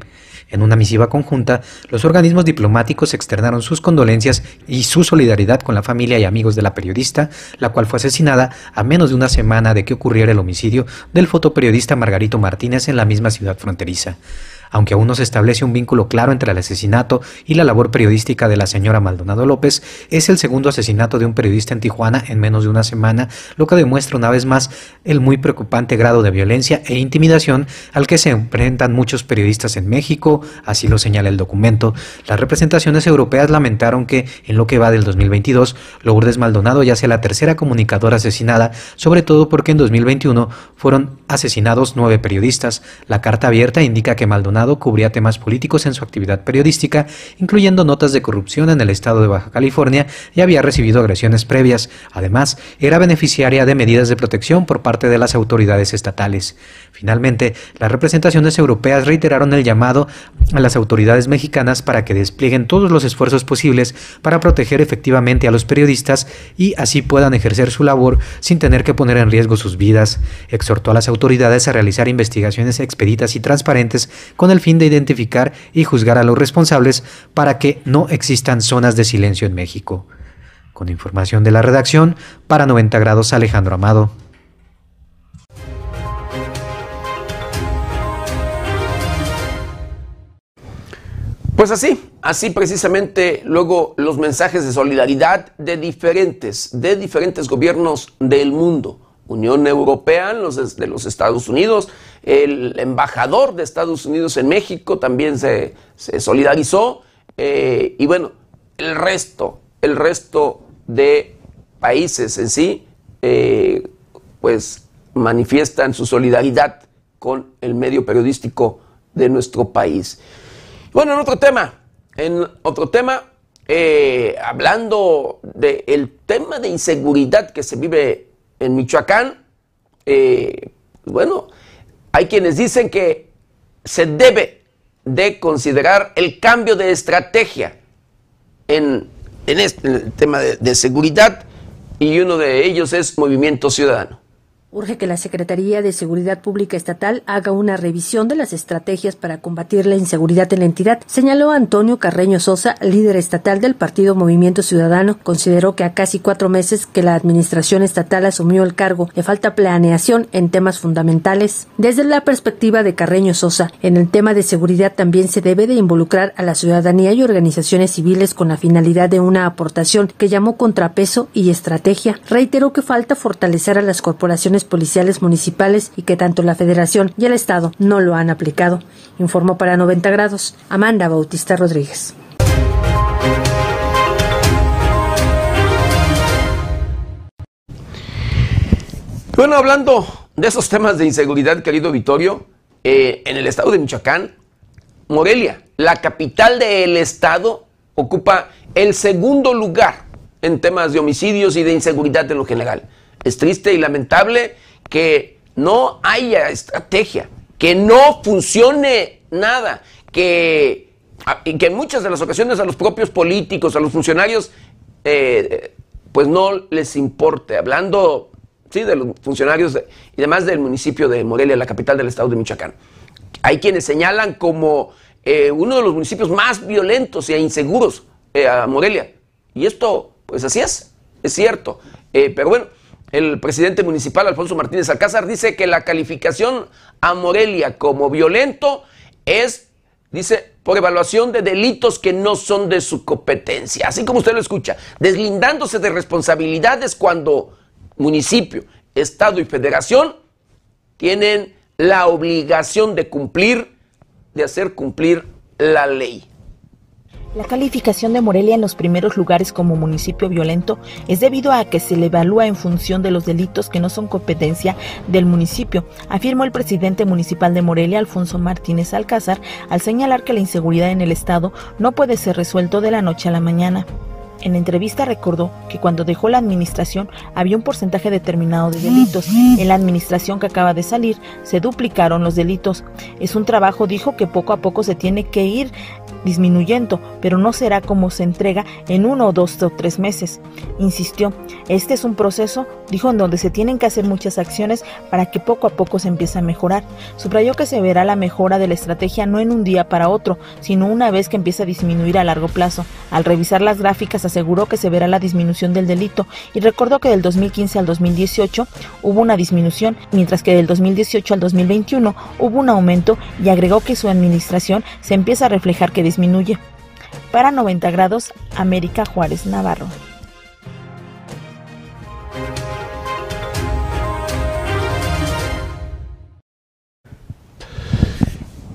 En una misiva conjunta, los organismos diplomáticos externaron sus condolencias y su solidaridad con la familia y amigos de la periodista, la cual fue asesinada a menos de una semana de que ocurriera el homicidio del fotoperiodista Margarito Martínez en la misma ciudad fronteriza. Aunque aún no se establece un vínculo claro entre el asesinato y la labor periodística de la señora Maldonado López, es el segundo asesinato de un periodista en Tijuana en menos de una semana, lo que demuestra una vez más el muy preocupante grado de violencia e intimidación al que se enfrentan muchos periodistas en México, así lo señala el documento. Las representaciones europeas lamentaron que, en lo que va del 2022, Lourdes Maldonado ya sea la tercera comunicadora asesinada, sobre todo porque en 2021 fueron asesinados nueve periodistas. La carta abierta indica que Maldonado Cubría temas políticos en su actividad periodística, incluyendo notas de corrupción en el estado de Baja California y había recibido agresiones previas. Además, era beneficiaria de medidas de protección por parte de las autoridades estatales. Finalmente, las representaciones europeas reiteraron el llamado a las autoridades mexicanas para que desplieguen todos los esfuerzos posibles para proteger efectivamente a los periodistas y así puedan ejercer su labor sin tener que poner en riesgo sus vidas. Exhortó a las autoridades a realizar investigaciones expeditas y transparentes el fin de identificar y juzgar a los responsables para que no existan zonas de silencio en México. Con información de la redacción, para 90 grados Alejandro Amado. Pues así, así precisamente luego los mensajes de solidaridad de diferentes, de diferentes gobiernos del mundo. Unión Europea, los de los Estados Unidos, el embajador de Estados Unidos en México también se, solidarizó, eh, y bueno, el resto, el resto de países en sí, eh, pues manifiestan su solidaridad con el medio periodístico de nuestro país. Bueno, en otro tema, en otro tema, eh, hablando del tema de inseguridad que se vive en Michoacán, eh, bueno, hay quienes dicen que se debe de considerar el cambio de estrategia en, este, el tema de seguridad y uno de ellos es Movimiento Ciudadano. Urge que la Secretaría de Seguridad Pública Estatal haga una revisión de las estrategias para combatir la inseguridad en la entidad, señaló Antonio Carreño Sosa, líder estatal del partido Movimiento Ciudadano. Consideró que a casi cuatro meses que la administración estatal asumió el cargo, le falta planeación en temas fundamentales. Desde la perspectiva de Carreño Sosa, en el tema de seguridad también se debe de involucrar a la ciudadanía y organizaciones civiles con la finalidad de una aportación que llamó contrapeso y estrategia. Reiteró que falta fortalecer a las corporaciones policiales municipales y que tanto la Federación y el Estado no lo han aplicado, informó para 90 grados Amanda Bautista Rodríguez. Bueno, hablando de esos temas de inseguridad, querido Vittorio, eh, en el estado de Michoacán, Morelia, la capital del estado, ocupa el segundo lugar en temas de homicidios y de inseguridad en lo general. Es triste y lamentable que no haya estrategia, que no funcione nada, que, y que en muchas de las ocasiones a los propios políticos, a los funcionarios, eh, pues no les importe. Hablando, sí, de los funcionarios y demás del municipio de Morelia, la capital del estado de Michoacán. Hay quienes señalan como eh, uno de los municipios más violentos e inseguros eh, a Morelia. Y esto, pues así es, es cierto. pero bueno, el presidente municipal Alfonso Martínez Alcázar dice que la calificación a Morelia como violento es, dice, por evaluación de delitos que no son de su competencia. Así como usted lo escucha, deslindándose de responsabilidades cuando municipio, estado y federación tienen la obligación de cumplir, de hacer cumplir la ley. La calificación de Morelia en los primeros lugares como municipio violento es debido a que se le evalúa en función de los delitos que no son competencia del municipio, afirmó el presidente municipal de Morelia, Alfonso Martínez Alcázar, al señalar que la inseguridad en el estado no puede ser resuelto de la noche a la mañana. En entrevista recordó que cuando dejó la administración había un porcentaje determinado de delitos. En la administración que acaba de salir se duplicaron los delitos. Es un trabajo, dijo, que poco a poco se tiene que ir disminuyendo, pero no será como se entrega en uno dos o tres meses. Insistió, este es un proceso, dijo, en donde se tienen que hacer muchas acciones para que poco a poco se empiece a mejorar. Subrayó que se verá la mejora de la estrategia no en un día para otro, sino una vez que empiece a disminuir a largo plazo. Al revisar las gráficas aseguró que se verá la disminución del delito y recordó que del 2015 al 2018 hubo una disminución, mientras que del 2018 al 2021 hubo un aumento y agregó que su administración se empieza a reflejar que disminuye. Para 90 grados, América Juárez Navarro.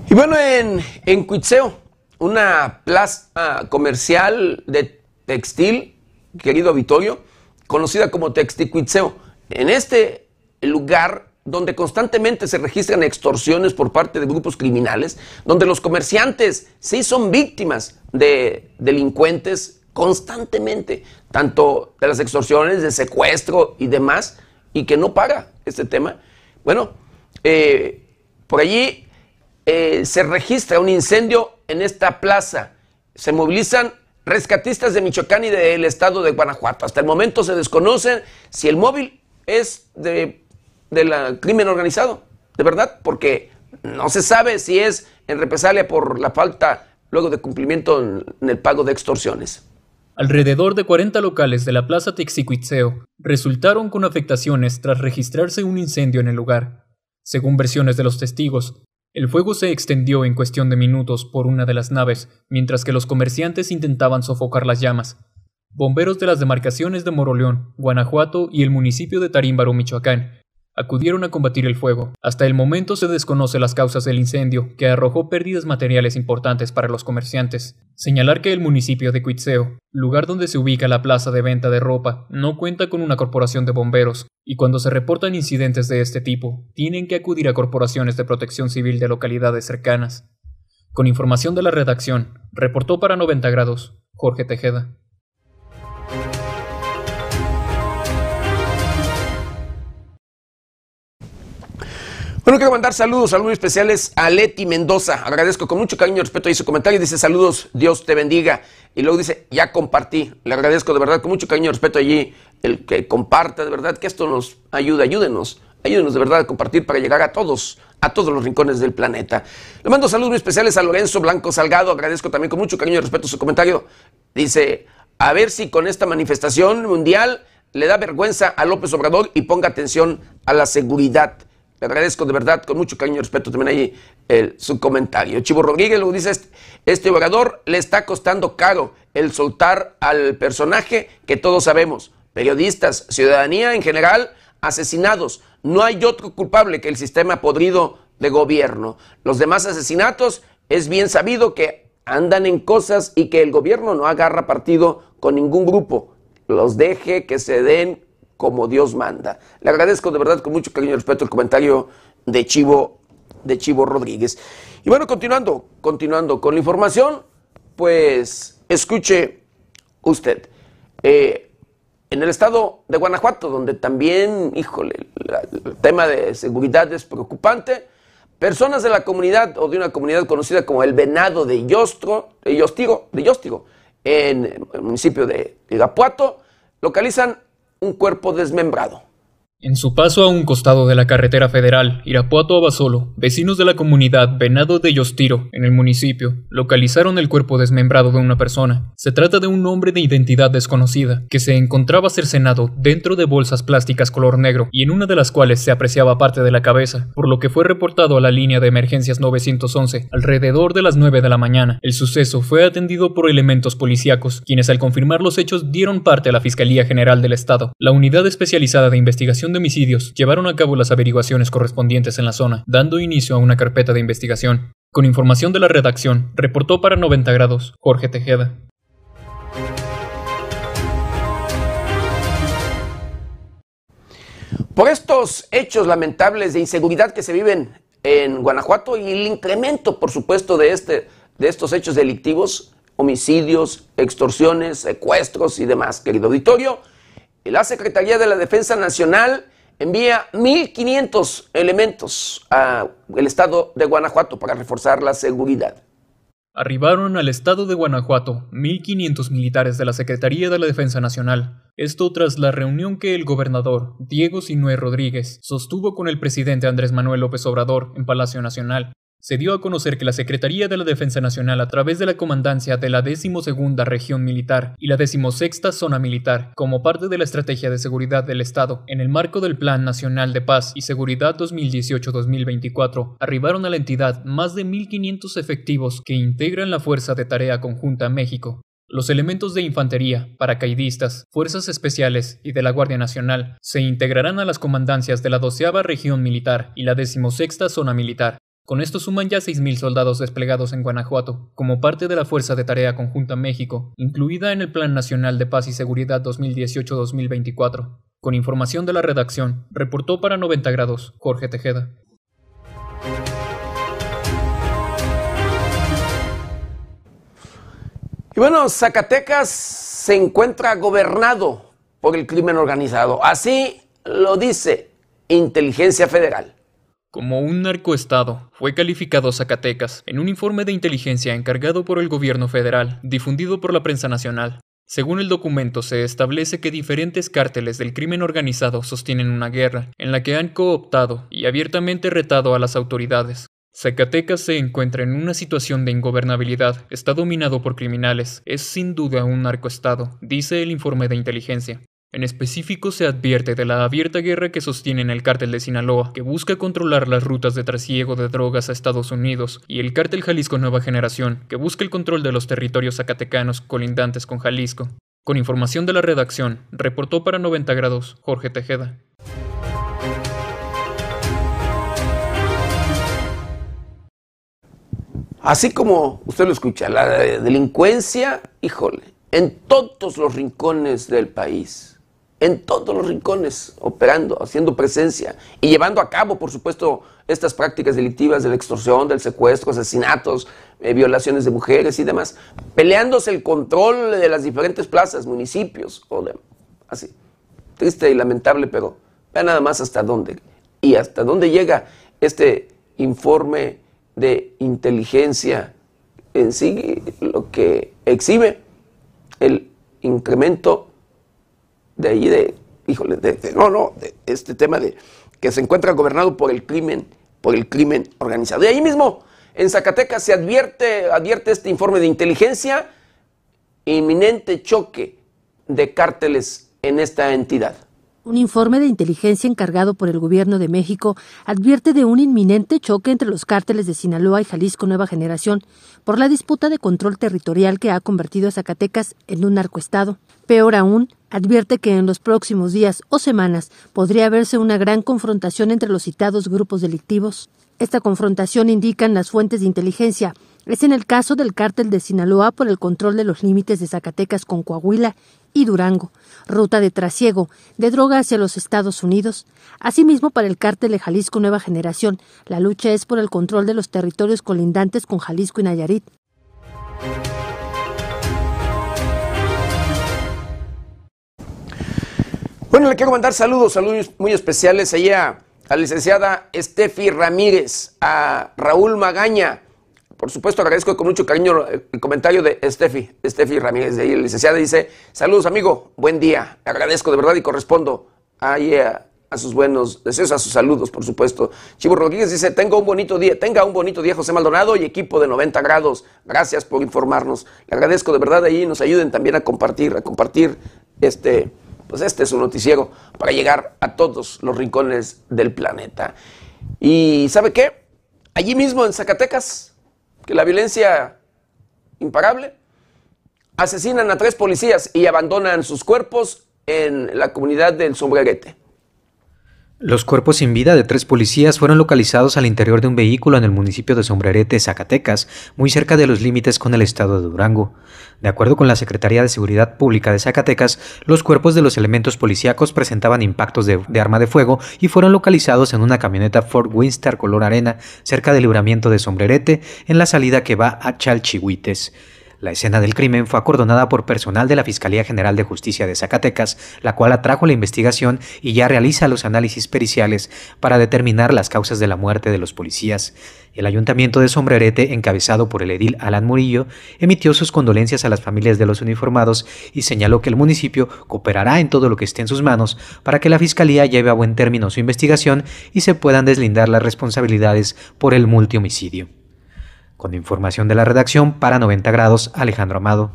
Y bueno, en, en Cuitzeo, una plaza comercial de textil, querido Vitorio, conocida como Texticuitzeo. En este lugar donde constantemente se registran extorsiones por parte de grupos criminales, donde los comerciantes sí son víctimas de delincuentes constantemente, tanto de las extorsiones, de secuestro y demás, y que no paga este tema. Bueno, eh, por allí eh, se registra un incendio en esta plaza. Se movilizan rescatistas de Michoacán y del estado de Guanajuato. Hasta el momento se desconoce si el móvil es de del crimen organizado, de verdad, porque no se sabe si es en represalia por la falta luego de cumplimiento en, el pago de extorsiones. Alrededor de 40 locales de la Plaza Texicuitzeo resultaron con afectaciones tras registrarse un incendio en el lugar. Según versiones de los testigos, el fuego se extendió en cuestión de minutos por una de las naves, mientras que los comerciantes intentaban sofocar las llamas. Bomberos de las demarcaciones de Moroleón, Guanajuato y el municipio de Tarímbaro, Michoacán, acudieron a combatir el fuego. Hasta el momento se desconoce las causas del incendio, que arrojó pérdidas materiales importantes para los comerciantes. Señalar que el municipio de Cuitzeo, lugar donde se ubica la plaza de venta de ropa, no cuenta con una corporación de bomberos, y cuando se reportan incidentes de este tipo, tienen que acudir a corporaciones de protección civil de localidades cercanas. Con información de la redacción, reportó para 90 grados Jorge Tejeda. Bueno, quiero mandar saludos, saludos especiales a Leti Mendoza. Agradezco con mucho cariño y respeto ahí su comentario. Dice saludos, Dios te bendiga. Y luego dice, ya compartí. Le agradezco de verdad con mucho cariño y respeto allí el que comparta, de verdad que esto nos ayuda, ayúdenos. Ayúdenos de verdad a compartir para llegar a todos, a todos los rincones del planeta. Le mando saludos muy especiales a Lorenzo Blanco Salgado. Agradezco también con mucho cariño y respeto su comentario. Dice, a ver si con esta manifestación mundial le da vergüenza a López Obrador y ponga atención a la seguridad. Le agradezco de verdad, con mucho cariño y respeto también ahí su comentario. Chivo Rodríguez lo dice, este, este orador le está costando caro el soltar al personaje que todos sabemos. Periodistas, ciudadanía en general, asesinados. No hay otro culpable que el sistema podrido de gobierno. Los demás asesinatos es bien sabido que andan en cosas y que el gobierno no agarra partido con ningún grupo. Los deje que se den como Dios manda. Le agradezco de verdad con mucho cariño y respeto el comentario de Chivo, de Chivo Rodríguez. Y bueno, continuando, continuando con la información, pues escuche usted. Eh, en el estado de Guanajuato, donde también, híjole, el tema de seguridad es preocupante, personas de la comunidad o de una comunidad conocida como el Venado de Yostro, de Yostigo, de Yostigo, en el municipio de Irapuato, localizan un cuerpo desmembrado. En su paso a un costado de la carretera federal Irapuato a Basolo, vecinos de la comunidad Venado de Yostiro, en el municipio, localizaron el cuerpo desmembrado de una persona. Se trata de un hombre de identidad desconocida, que se encontraba cercenado dentro de bolsas plásticas color negro y en una de las cuales se apreciaba parte de la cabeza, por lo que fue reportado a la línea de emergencias 911 alrededor de las 9 de la mañana. El suceso fue atendido por elementos policíacos, quienes al confirmar los hechos dieron parte a la Fiscalía General del Estado. La unidad especializada de investigación de homicidios llevaron a cabo las averiguaciones correspondientes en la zona, dando inicio a una carpeta de investigación. Con información de la redacción, reportó para 90 grados Jorge Tejeda. Por estos hechos lamentables de inseguridad que se viven en Guanajuato y el incremento, por supuesto, de, este, de estos hechos delictivos, homicidios, extorsiones, secuestros y demás, querido auditorio, la Secretaría de la Defensa Nacional envía 1.500 elementos al estado de Guanajuato para reforzar la seguridad. Arribaron al estado de Guanajuato 1.500 militares de la Secretaría de la Defensa Nacional. Esto tras la reunión que el gobernador Diego Sinué Rodríguez sostuvo con el presidente Andrés Manuel López Obrador en Palacio Nacional se dio a conocer que la Secretaría de la Defensa Nacional a través de la Comandancia de la 12 Región Militar y la 16 Zona Militar, como parte de la Estrategia de Seguridad del Estado, en el marco del Plan Nacional de Paz y Seguridad 2018-2024, arribaron a la entidad más de 1.500 efectivos que integran la Fuerza de Tarea Conjunta México. Los elementos de infantería, paracaidistas, fuerzas especiales y de la Guardia Nacional se integrarán a las comandancias de la 12 Región Militar y la 16 Zona Militar, Con esto suman ya 6.000 soldados desplegados en Guanajuato, como parte de la Fuerza de Tarea Conjunta México, incluida en el Plan Nacional de Paz y Seguridad 2018-2024. Con información de la redacción, reportó para 90 grados Jorge Tejeda. Y bueno, Zacatecas se encuentra gobernado por el crimen organizado. Así lo dice Inteligencia Federal. Como un narcoestado, fue calificado Zacatecas en un informe de inteligencia encargado por el gobierno federal, difundido por la prensa nacional. Según el documento, se establece que diferentes cárteles del crimen organizado sostienen una guerra, en la que han cooptado y abiertamente retado a las autoridades. Zacatecas se encuentra en una situación de ingobernabilidad, está dominado por criminales, es sin duda un narcoestado, dice el informe de inteligencia. En específico se advierte de la abierta guerra que sostienen el cártel de Sinaloa, que busca controlar las rutas de trasiego de drogas a Estados Unidos, y el cártel Jalisco Nueva Generación, que busca el control de los territorios zacatecanos colindantes con Jalisco. Con información de la redacción, reportó para 90 grados Jorge Tejeda. Así como usted lo escucha, la delincuencia, híjole, en todos los rincones del país, en todos los rincones, operando, haciendo presencia y llevando a cabo, por supuesto, estas prácticas delictivas de la extorsión, del secuestro, asesinatos, eh, violaciones de mujeres y demás, peleándose el control de las diferentes plazas, municipios, o de, así. Triste y lamentable, pero vea nada más hasta dónde y hasta dónde llega este informe de inteligencia en sí, lo que exhibe el incremento de ahí de, híjole, de, no, no, de este tema de que se encuentra gobernado por el crimen, por el crimen organizado. Y ahí mismo, en Zacatecas, se advierte, advierte este informe de inteligencia, inminente choque de cárteles en esta entidad. Un informe de inteligencia encargado por el gobierno de México advierte de un inminente choque entre los cárteles de Sinaloa y Jalisco Nueva Generación por la disputa de control territorial que ha convertido a Zacatecas en un narcoestado. Peor aún, advierte que en los próximos días o semanas podría verse una gran confrontación entre los citados grupos delictivos. Esta confrontación, indican las fuentes de inteligencia, es en el caso del cártel de Sinaloa por el control de los límites de Zacatecas con Coahuila y Durango, ruta de trasiego de droga hacia los Estados Unidos. Asimismo, para el cártel de Jalisco Nueva Generación, la lucha es por el control de los territorios colindantes con Jalisco y Nayarit. Bueno, le quiero mandar saludos, saludos muy especiales allá a la licenciada Estefi Ramírez, a Raúl Magaña, por supuesto, agradezco con mucho cariño el comentario de Steffi, Steffi Ramírez, de ahí, licenciada, dice, saludos amigo, buen día, agradezco de verdad y correspondo ahí a, sus buenos deseos, a sus saludos, por supuesto. Chivo Rodríguez dice, tengo un bonito día, tenga un bonito día José Maldonado y equipo de 90 grados, gracias por informarnos. Le agradezco de verdad ahí, nos ayuden también a compartir, a compartir este, pues este es un noticiero para llegar a todos los rincones del planeta. Y ¿sabe qué? Allí mismo en Zacatecas, que la violencia imparable, asesinan a tres policías y abandonan sus cuerpos en la comunidad del Sombrerete. Los cuerpos sin vida de tres policías fueron localizados al interior de un vehículo en el municipio de Sombrerete, Zacatecas, muy cerca de los límites con el estado de Durango. De acuerdo con la Secretaría de Seguridad Pública de Zacatecas, los cuerpos de los elementos policíacos presentaban impactos de, arma de fuego y fueron localizados en una camioneta Ford Windstar color arena cerca del libramiento de Sombrerete en la salida que va a Chalchihuites. La escena del crimen fue acordonada por personal de la Fiscalía General de Justicia de Zacatecas, la cual atrajo la investigación y ya realiza los análisis periciales para determinar las causas de la muerte de los policías. El Ayuntamiento de Sombrerete, encabezado por el edil Alan Murillo, emitió sus condolencias a las familias de los uniformados y señaló que el municipio cooperará en todo lo que esté en sus manos para que la Fiscalía lleve a buen término su investigación y se puedan deslindar las responsabilidades por el multihomicidio. Con información de la redacción para 90 grados, Alejandro Amado.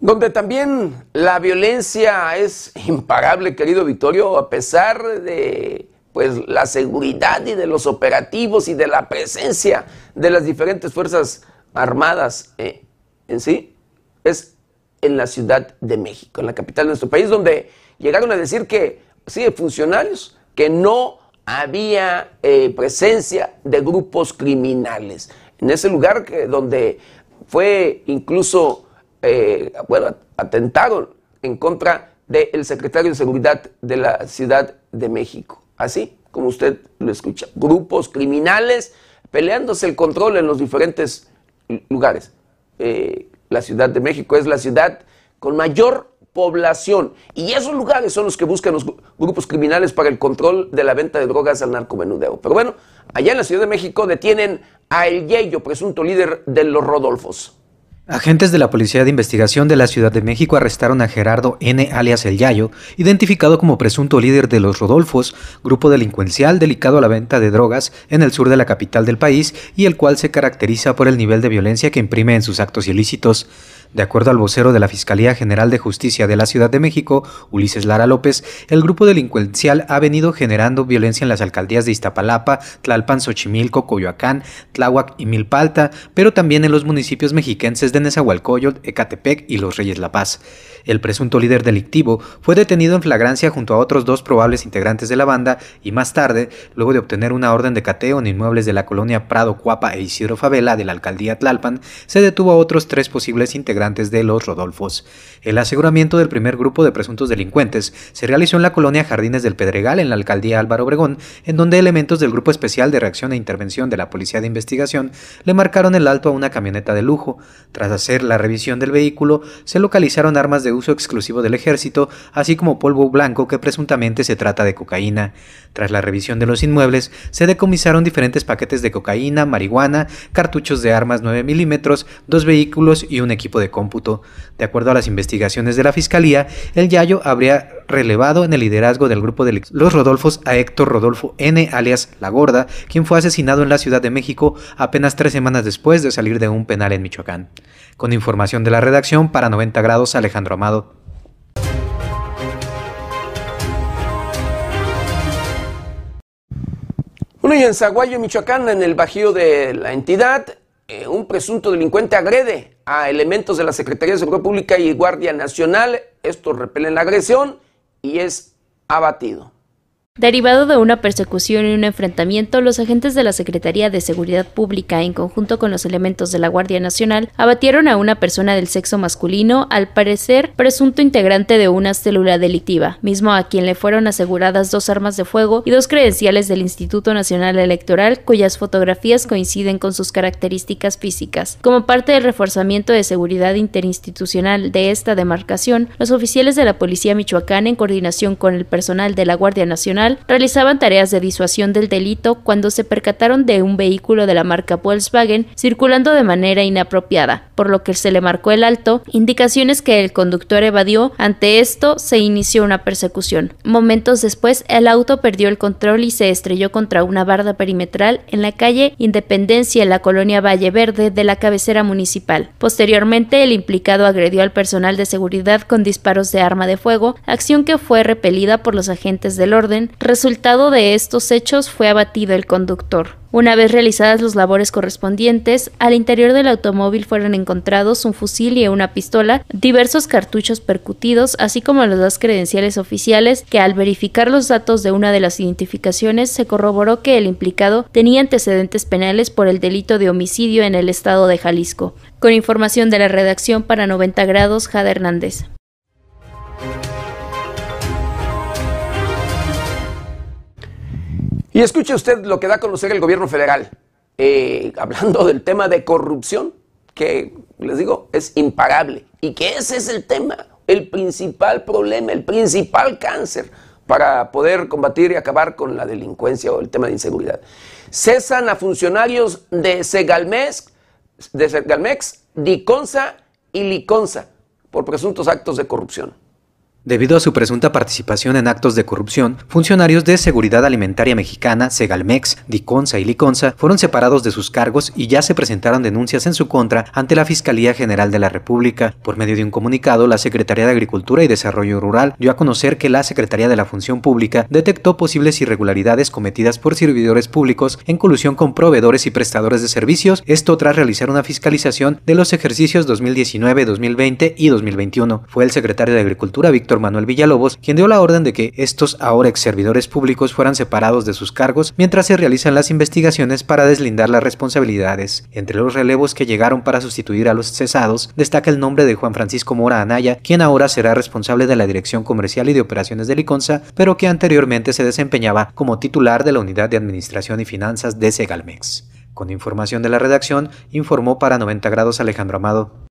Donde también la violencia es imparable, querido Victorio, a pesar de pues la seguridad y de los operativos y de la presencia de las diferentes fuerzas armadas eh, en sí, es en la Ciudad de México, en la capital de nuestro país, donde llegaron a decir que sí, funcionarios, que no había eh, presencia de grupos criminales. En ese lugar que, donde fue incluso, eh, bueno, atentaron en contra del secretario de Seguridad de la Ciudad de México. Así como usted lo escucha. Grupos criminales peleándose el control en los diferentes lugares. Eh, la Ciudad de México es la ciudad con mayor población. Y esos lugares son los que buscan los grupos criminales para el control de la venta de drogas al narcomenudeo. Pero bueno, allá en la Ciudad de México detienen a El Yeyo, presunto líder de los Rodolfos. Agentes de la Policía de Investigación de la Ciudad de México arrestaron a Gerardo N. alias El Yayo, identificado como presunto líder de los Rodolfos, grupo delincuencial dedicado a la venta de drogas en el sur de la capital del país y el cual se caracteriza por el nivel de violencia que imprime en sus actos ilícitos. De acuerdo al vocero de la Fiscalía General de Justicia de la Ciudad de México, Ulises Lara López, el grupo delincuencial ha venido generando violencia en las alcaldías de Iztapalapa, Tlalpan, Xochimilco, Coyoacán, Tláhuac y Milpalta, pero también en los municipios mexiquenses de Nezahualcóyotl, Ecatepec y Los Reyes La Paz. El presunto líder delictivo fue detenido en flagrancia junto a otros dos probables integrantes de la banda y más tarde, luego de obtener una orden de cateo en inmuebles de la colonia Prado Cuapa e Isidro Favela de la alcaldía Tlalpan, se detuvo a otros tres posibles integrantes de los Rodolfos. El aseguramiento del primer grupo de presuntos delincuentes se realizó en la colonia Jardines del Pedregal en la alcaldía Álvaro Obregón, en donde elementos del Grupo Especial de Reacción e Intervención de la Policía de Investigación le marcaron el alto a una camioneta de lujo. Tras hacer la revisión del vehículo, se localizaron armas de uso exclusivo del ejército, así como polvo blanco que presuntamente se trata de cocaína. Tras la revisión de los inmuebles, se decomisaron diferentes paquetes de cocaína, marihuana, cartuchos de armas 9 milímetros, dos vehículos y un equipo de cómputo. De acuerdo a las investigaciones de la Fiscalía, el Yayo habría relevado en el liderazgo del grupo de los Rodolfos a Héctor Rodolfo N. alias La Gorda, quien fue asesinado en la Ciudad de México apenas tres semanas después de salir de un penal en Michoacán. Con información de la redacción para 90 grados, Alejandro Amado. Bueno, y en Zaguayo, Michoacán, en el bajío de la entidad, eh, un presunto delincuente agrede a elementos de la Secretaría de Seguridad Pública y Guardia Nacional. Estos repelen la agresión y es abatido. Derivado de una persecución y un enfrentamiento, los agentes de la Secretaría de Seguridad Pública, en conjunto con los elementos de la Guardia Nacional, abatieron a una persona del sexo masculino, al parecer presunto integrante de una célula delictiva, mismo a quien le fueron aseguradas dos armas de fuego y dos credenciales del Instituto Nacional Electoral, cuyas fotografías coinciden con sus características físicas. Como parte del reforzamiento de seguridad interinstitucional de esta demarcación, los oficiales de la Policía Michoacán, en coordinación con el personal de la Guardia Nacional, realizaban tareas de disuasión del delito cuando se percataron de un vehículo de la marca Volkswagen circulando de manera inapropiada, por lo que se le marcó el alto, indicaciones que el conductor evadió. Ante esto se inició una persecución. Momentos después, el auto perdió el control y se estrelló contra una barda perimetral en la calle Independencia en la colonia Valle Verde de la cabecera municipal. Posteriormente, el implicado agredió al personal de seguridad con disparos de arma de fuego, acción que fue repelida por los agentes del orden, Resultado de estos hechos fue abatido el conductor. Una vez realizadas las labores correspondientes, al interior del automóvil fueron encontrados un fusil y una pistola, diversos cartuchos percutidos, así como las dos credenciales oficiales que al verificar los datos de una de las identificaciones se corroboró que el implicado tenía antecedentes penales por el delito de homicidio en el estado de Jalisco. Con información de la redacción para 90 grados, Jada Hernández. Y escuche usted lo que da a conocer el gobierno federal, eh, hablando del tema de corrupción, que les digo, es impagable. Y que ese es el tema, el principal problema, el principal cáncer para poder combatir y acabar con la delincuencia o el tema de inseguridad. Cesan a funcionarios de Segalmex, de Segalmex, Diconsa y Liconsa por presuntos actos de corrupción. Debido a su presunta participación en actos de corrupción, funcionarios de Seguridad Alimentaria Mexicana, Segalmex, Diconsa y Liconsa fueron separados de sus cargos y ya se presentaron denuncias en su contra ante la Fiscalía General de la República. Por medio de un comunicado, la Secretaría de Agricultura y Desarrollo Rural dio a conocer que la Secretaría de la Función Pública detectó posibles irregularidades cometidas por servidores públicos en colusión con proveedores y prestadores de servicios, esto tras realizar una fiscalización de los ejercicios 2019, 2020 y 2021. Fue el secretario de Agricultura, Víctor Manuel Villalobos, quien dio la orden de que estos ahora ex servidores públicos fueran separados de sus cargos mientras se realizan las investigaciones para deslindar las responsabilidades. Entre los relevos que llegaron para sustituir a los cesados, destaca el nombre de Juan Francisco Mora Anaya, quien ahora será responsable de la Dirección Comercial y de Operaciones de Liconza, pero que anteriormente se desempeñaba como titular de la Unidad de Administración y Finanzas de Segalmex. Con información de la redacción, informó para 90 grados Alejandro Amado.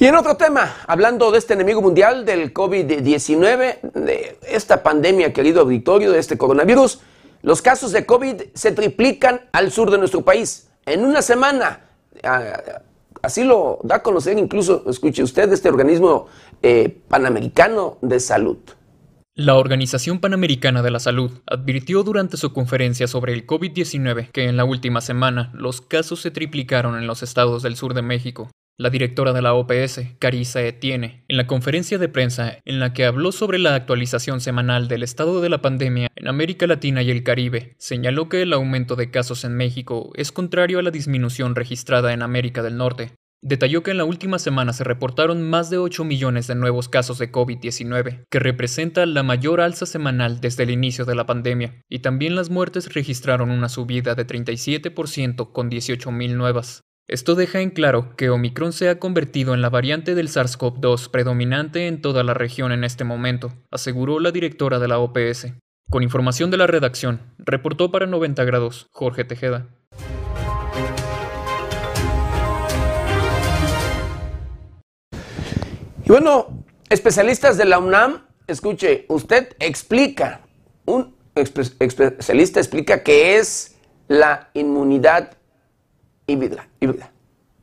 Y en otro tema, hablando de este enemigo mundial del COVID-19, de esta pandemia, querido auditorio, de este coronavirus, los casos de COVID se triplican al sur de nuestro país. En una semana, así lo da a conocer incluso, escuche usted, este organismo eh, panamericano de salud. La Organización Panamericana de la Salud advirtió durante su conferencia sobre el COVID-19 que en la última semana los casos se triplicaron en los estados del sur de México. La directora de la OPS, Carissa Etienne, en la conferencia de prensa en la que habló sobre la actualización semanal del estado de la pandemia en América Latina y el Caribe, señaló que el aumento de casos en México es contrario a la disminución registrada en América del Norte, Detalló que en la última semana se reportaron más de 8 millones de nuevos casos de COVID-19, que representa la mayor alza semanal desde el inicio de la pandemia, y también las muertes registraron una subida de 37% con 18.000 nuevas. Esto deja en claro que Omicron se ha convertido en la variante del SARS-CoV-2 predominante en toda la región en este momento, aseguró la directora de la OPS. Con información de la redacción, reportó para 90 grados Jorge Tejeda. Y bueno, especialistas de la UNAM, escuche, usted explica, un especialista explica qué es la inmunidad híbrida.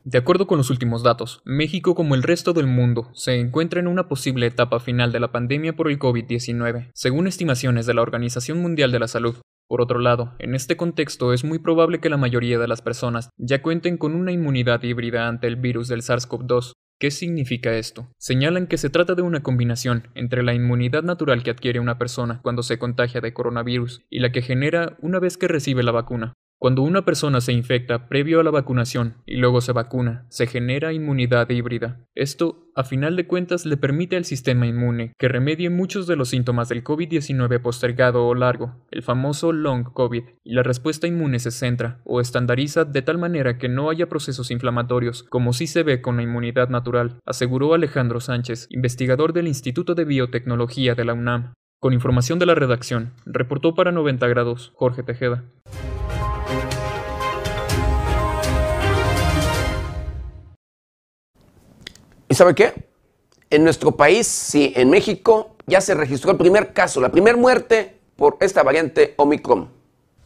De acuerdo con los últimos datos, México, como el resto del mundo, se encuentra en una posible etapa final de la pandemia por el COVID-19, según estimaciones de la Organización Mundial de la Salud. Por otro lado, en este contexto es muy probable que la mayoría de las personas ya cuenten con una inmunidad híbrida ante el virus del SARS-CoV-2, ¿Qué significa esto? Señalan que se trata de una combinación entre la inmunidad natural que adquiere una persona cuando se contagia de coronavirus y la que genera una vez que recibe la vacuna. Cuando una persona se infecta previo a la vacunación y luego se vacuna, se genera inmunidad híbrida. Esto, a final de cuentas, le permite al sistema inmune que remedie muchos de los síntomas del COVID-19 postergado o largo, el famoso long COVID, y la respuesta inmune se centra o estandariza de tal manera que no haya procesos inflamatorios, como sí se ve con la inmunidad natural, aseguró Alejandro Sánchez, investigador del Instituto de Biotecnología de la UNAM. Con información de la redacción, reportó para 90 grados Jorge Tejeda. ¿Y sabe qué? En nuestro país, sí, en México, ya se registró el primer caso, la primera muerte por esta variante Omicron.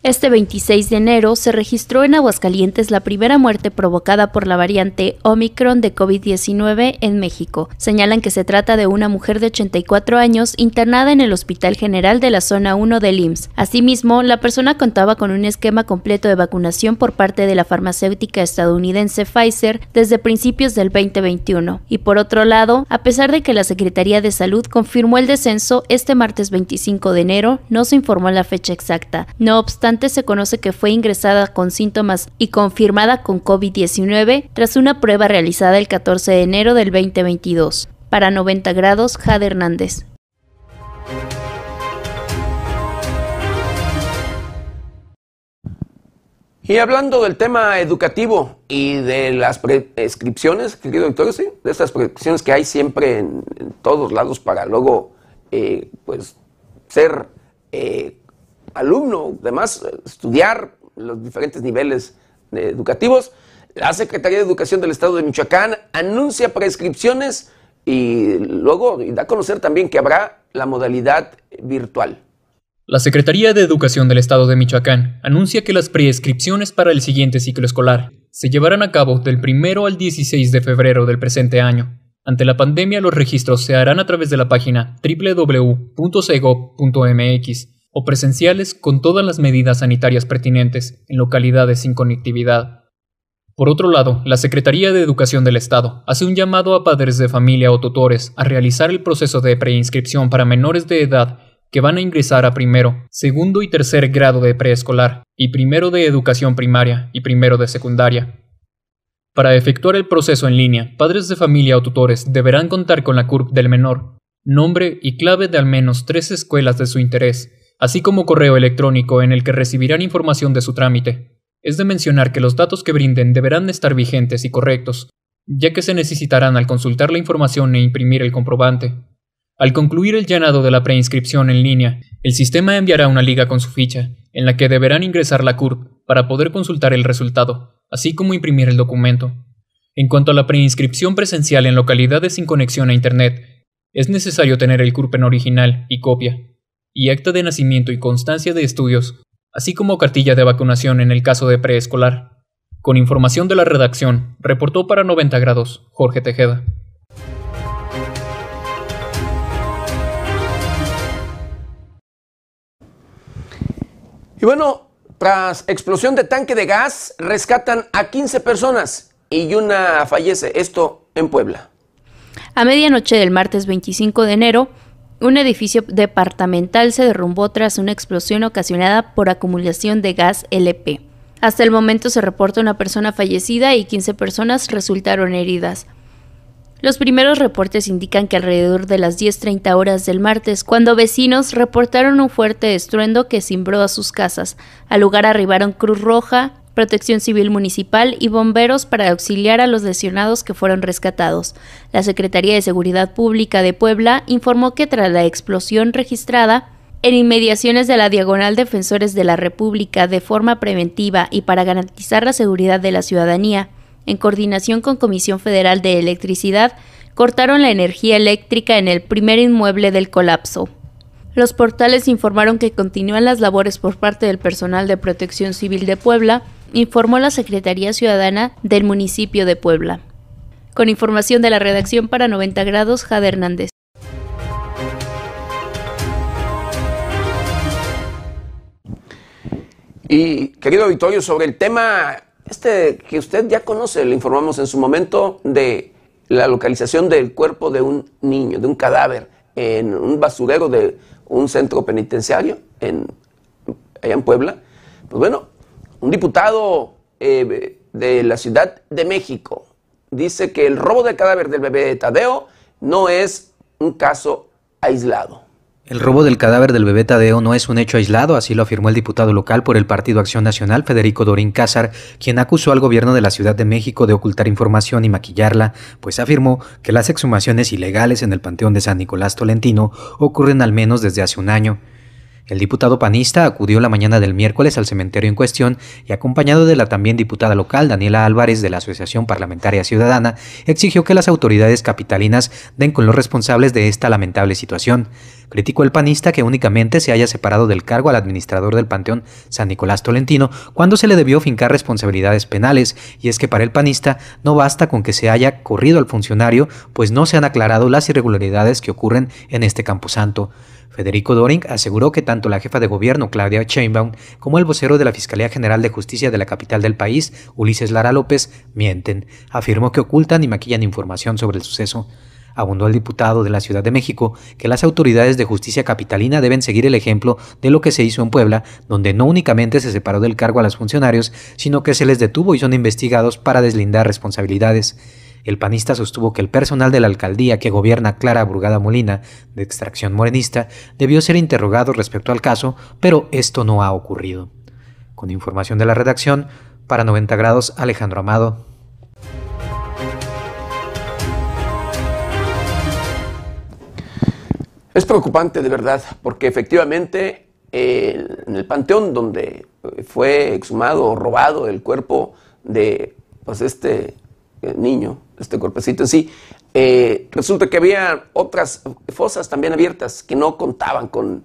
Este 26 de enero se registró en Aguascalientes la primera muerte provocada por la variante Omicron de COVID-19 en México. Señalan que se trata de una mujer de 84 años internada en el Hospital General de la Zona 1 del IMSS. Asimismo, la persona contaba con un esquema completo de vacunación por parte de la farmacéutica estadounidense Pfizer desde principios del 2021. Y por otro lado, a pesar de que la Secretaría de Salud confirmó el descenso este martes 25 de enero, no se informó la fecha exacta. No obstante, se conoce que fue ingresada con síntomas y confirmada con COVID-19 tras una prueba realizada el 14 de enero del 2022. Para 90 grados, Jade Hernández. Y hablando del tema educativo y de las prescripciones, querido doctor, ¿sí? de estas prescripciones que hay siempre en, todos lados para luego eh, pues, ser eh, alumno, además, estudiar los diferentes niveles educativos. La Secretaría de Educación del Estado de Michoacán anuncia prescripciones y luego da a conocer también que habrá la modalidad virtual. La Secretaría de Educación del Estado de Michoacán anuncia que las prescripciones para el siguiente ciclo escolar se llevarán a cabo del 1 al 16 de febrero del presente año. Ante la pandemia, los registros se harán a través de la página www.cego.mx o presenciales con todas las medidas sanitarias pertinentes en localidades sin conectividad. Por otro lado, la Secretaría de Educación del Estado hace un llamado a padres de familia o tutores a realizar el proceso de preinscripción para menores de edad que van a ingresar a primero, segundo y tercer grado de preescolar, y primero de educación primaria y primero de secundaria. Para efectuar el proceso en línea, padres de familia o tutores deberán contar con la CURP del menor, nombre y clave de al menos tres escuelas de su interés, así como correo electrónico en el que recibirán información de su trámite. Es de mencionar que los datos que brinden deberán estar vigentes y correctos, ya que se necesitarán al consultar la información e imprimir el comprobante. Al concluir el llenado de la preinscripción en línea, el sistema enviará una liga con su ficha, en la que deberán ingresar la CURP para poder consultar el resultado, así como imprimir el documento. En cuanto a la preinscripción presencial en localidades sin conexión a Internet, es necesario tener el CURP en original y copia, y acta de nacimiento y constancia de estudios, así como cartilla de vacunación en el caso de preescolar. Con información de la redacción, reportó para 90 grados Jorge Tejeda. Y bueno, tras explosión de tanque de gas, rescatan a 15 personas y una fallece. Esto en Puebla. A medianoche del martes 25 de enero, un edificio departamental se derrumbó tras una explosión ocasionada por acumulación de gas LP. Hasta el momento se reporta una persona fallecida y 15 personas resultaron heridas. Los primeros reportes indican que alrededor de las 10.30 horas del martes, cuando vecinos reportaron un fuerte estruendo que cimbró a sus casas, al lugar arribaron Cruz Roja, Protección Civil Municipal y bomberos para auxiliar a los lesionados que fueron rescatados. La Secretaría de Seguridad Pública de Puebla informó que tras la explosión registrada, en inmediaciones de la Diagonal Defensores de la República de forma preventiva y para garantizar la seguridad de la ciudadanía, en coordinación con Comisión Federal de Electricidad, cortaron la energía eléctrica en el primer inmueble del colapso. Los portales informaron que continúan las labores por parte del personal de Protección Civil de Puebla, informó la Secretaría Ciudadana del municipio de Puebla. Con información de la redacción para 90 grados, Jade Hernández. Y querido auditorio, sobre el tema este que usted ya conoce, le informamos en su momento de la localización del cuerpo de un niño, de un cadáver, en un basurero de un centro penitenciario en, allá en Puebla. Pues bueno, un diputado eh, de la Ciudad de México dice que el robo del cadáver del bebé Tadeo no es un caso aislado. El robo del cadáver del bebé Tadeo no es un hecho aislado, así lo afirmó el diputado local por el Partido Acción Nacional, Federico Dorín Cázar, quien acusó al gobierno de la Ciudad de México de ocultar información y maquillarla, pues afirmó que las exhumaciones ilegales en el Panteón de San Nicolás Tolentino ocurren al menos desde hace un año. El diputado panista acudió la mañana del miércoles al cementerio en cuestión y acompañado de la también diputada local Daniela Álvarez de la Asociación Parlamentaria Ciudadana, exigió que las autoridades capitalinas den con los responsables de esta lamentable situación. Criticó el panista que únicamente se haya separado del cargo al administrador del Panteón San Nicolás Tolentino cuando se le debió fincar responsabilidades penales, y es que para el panista no basta con que se haya corrido al funcionario, pues no se han aclarado las irregularidades que ocurren en este camposanto. Federico Doring aseguró que tanto la jefa de gobierno Claudia Sheinbaum como el vocero de la Fiscalía General de Justicia de la capital del país, Ulises Lara López, mienten. Afirmó que ocultan y maquillan información sobre el suceso. Abundó el diputado de la Ciudad de México que las autoridades de justicia capitalina deben seguir el ejemplo de lo que se hizo en Puebla, donde no únicamente se separó del cargo a los funcionarios, sino que se les detuvo y son investigados para deslindar responsabilidades. El panista sostuvo que el personal de la alcaldía que gobierna Clara Brugada Molina, de extracción morenista, debió ser interrogado respecto al caso, pero esto no ha ocurrido. Con información de la redacción, para 90 grados, Alejandro Amado. Es preocupante de verdad, porque efectivamente en el panteón donde fue exhumado o robado el cuerpo de pues, este eh, niño, este cuerpecito en sí, eh, resulta que había otras fosas también abiertas que no contaban con,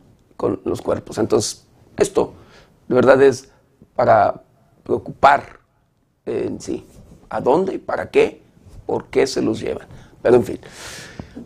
los cuerpos. Entonces, esto de verdad es para preocupar en sí. ¿A dónde? ¿Para qué? ¿Por qué se los llevan? Pero en fin.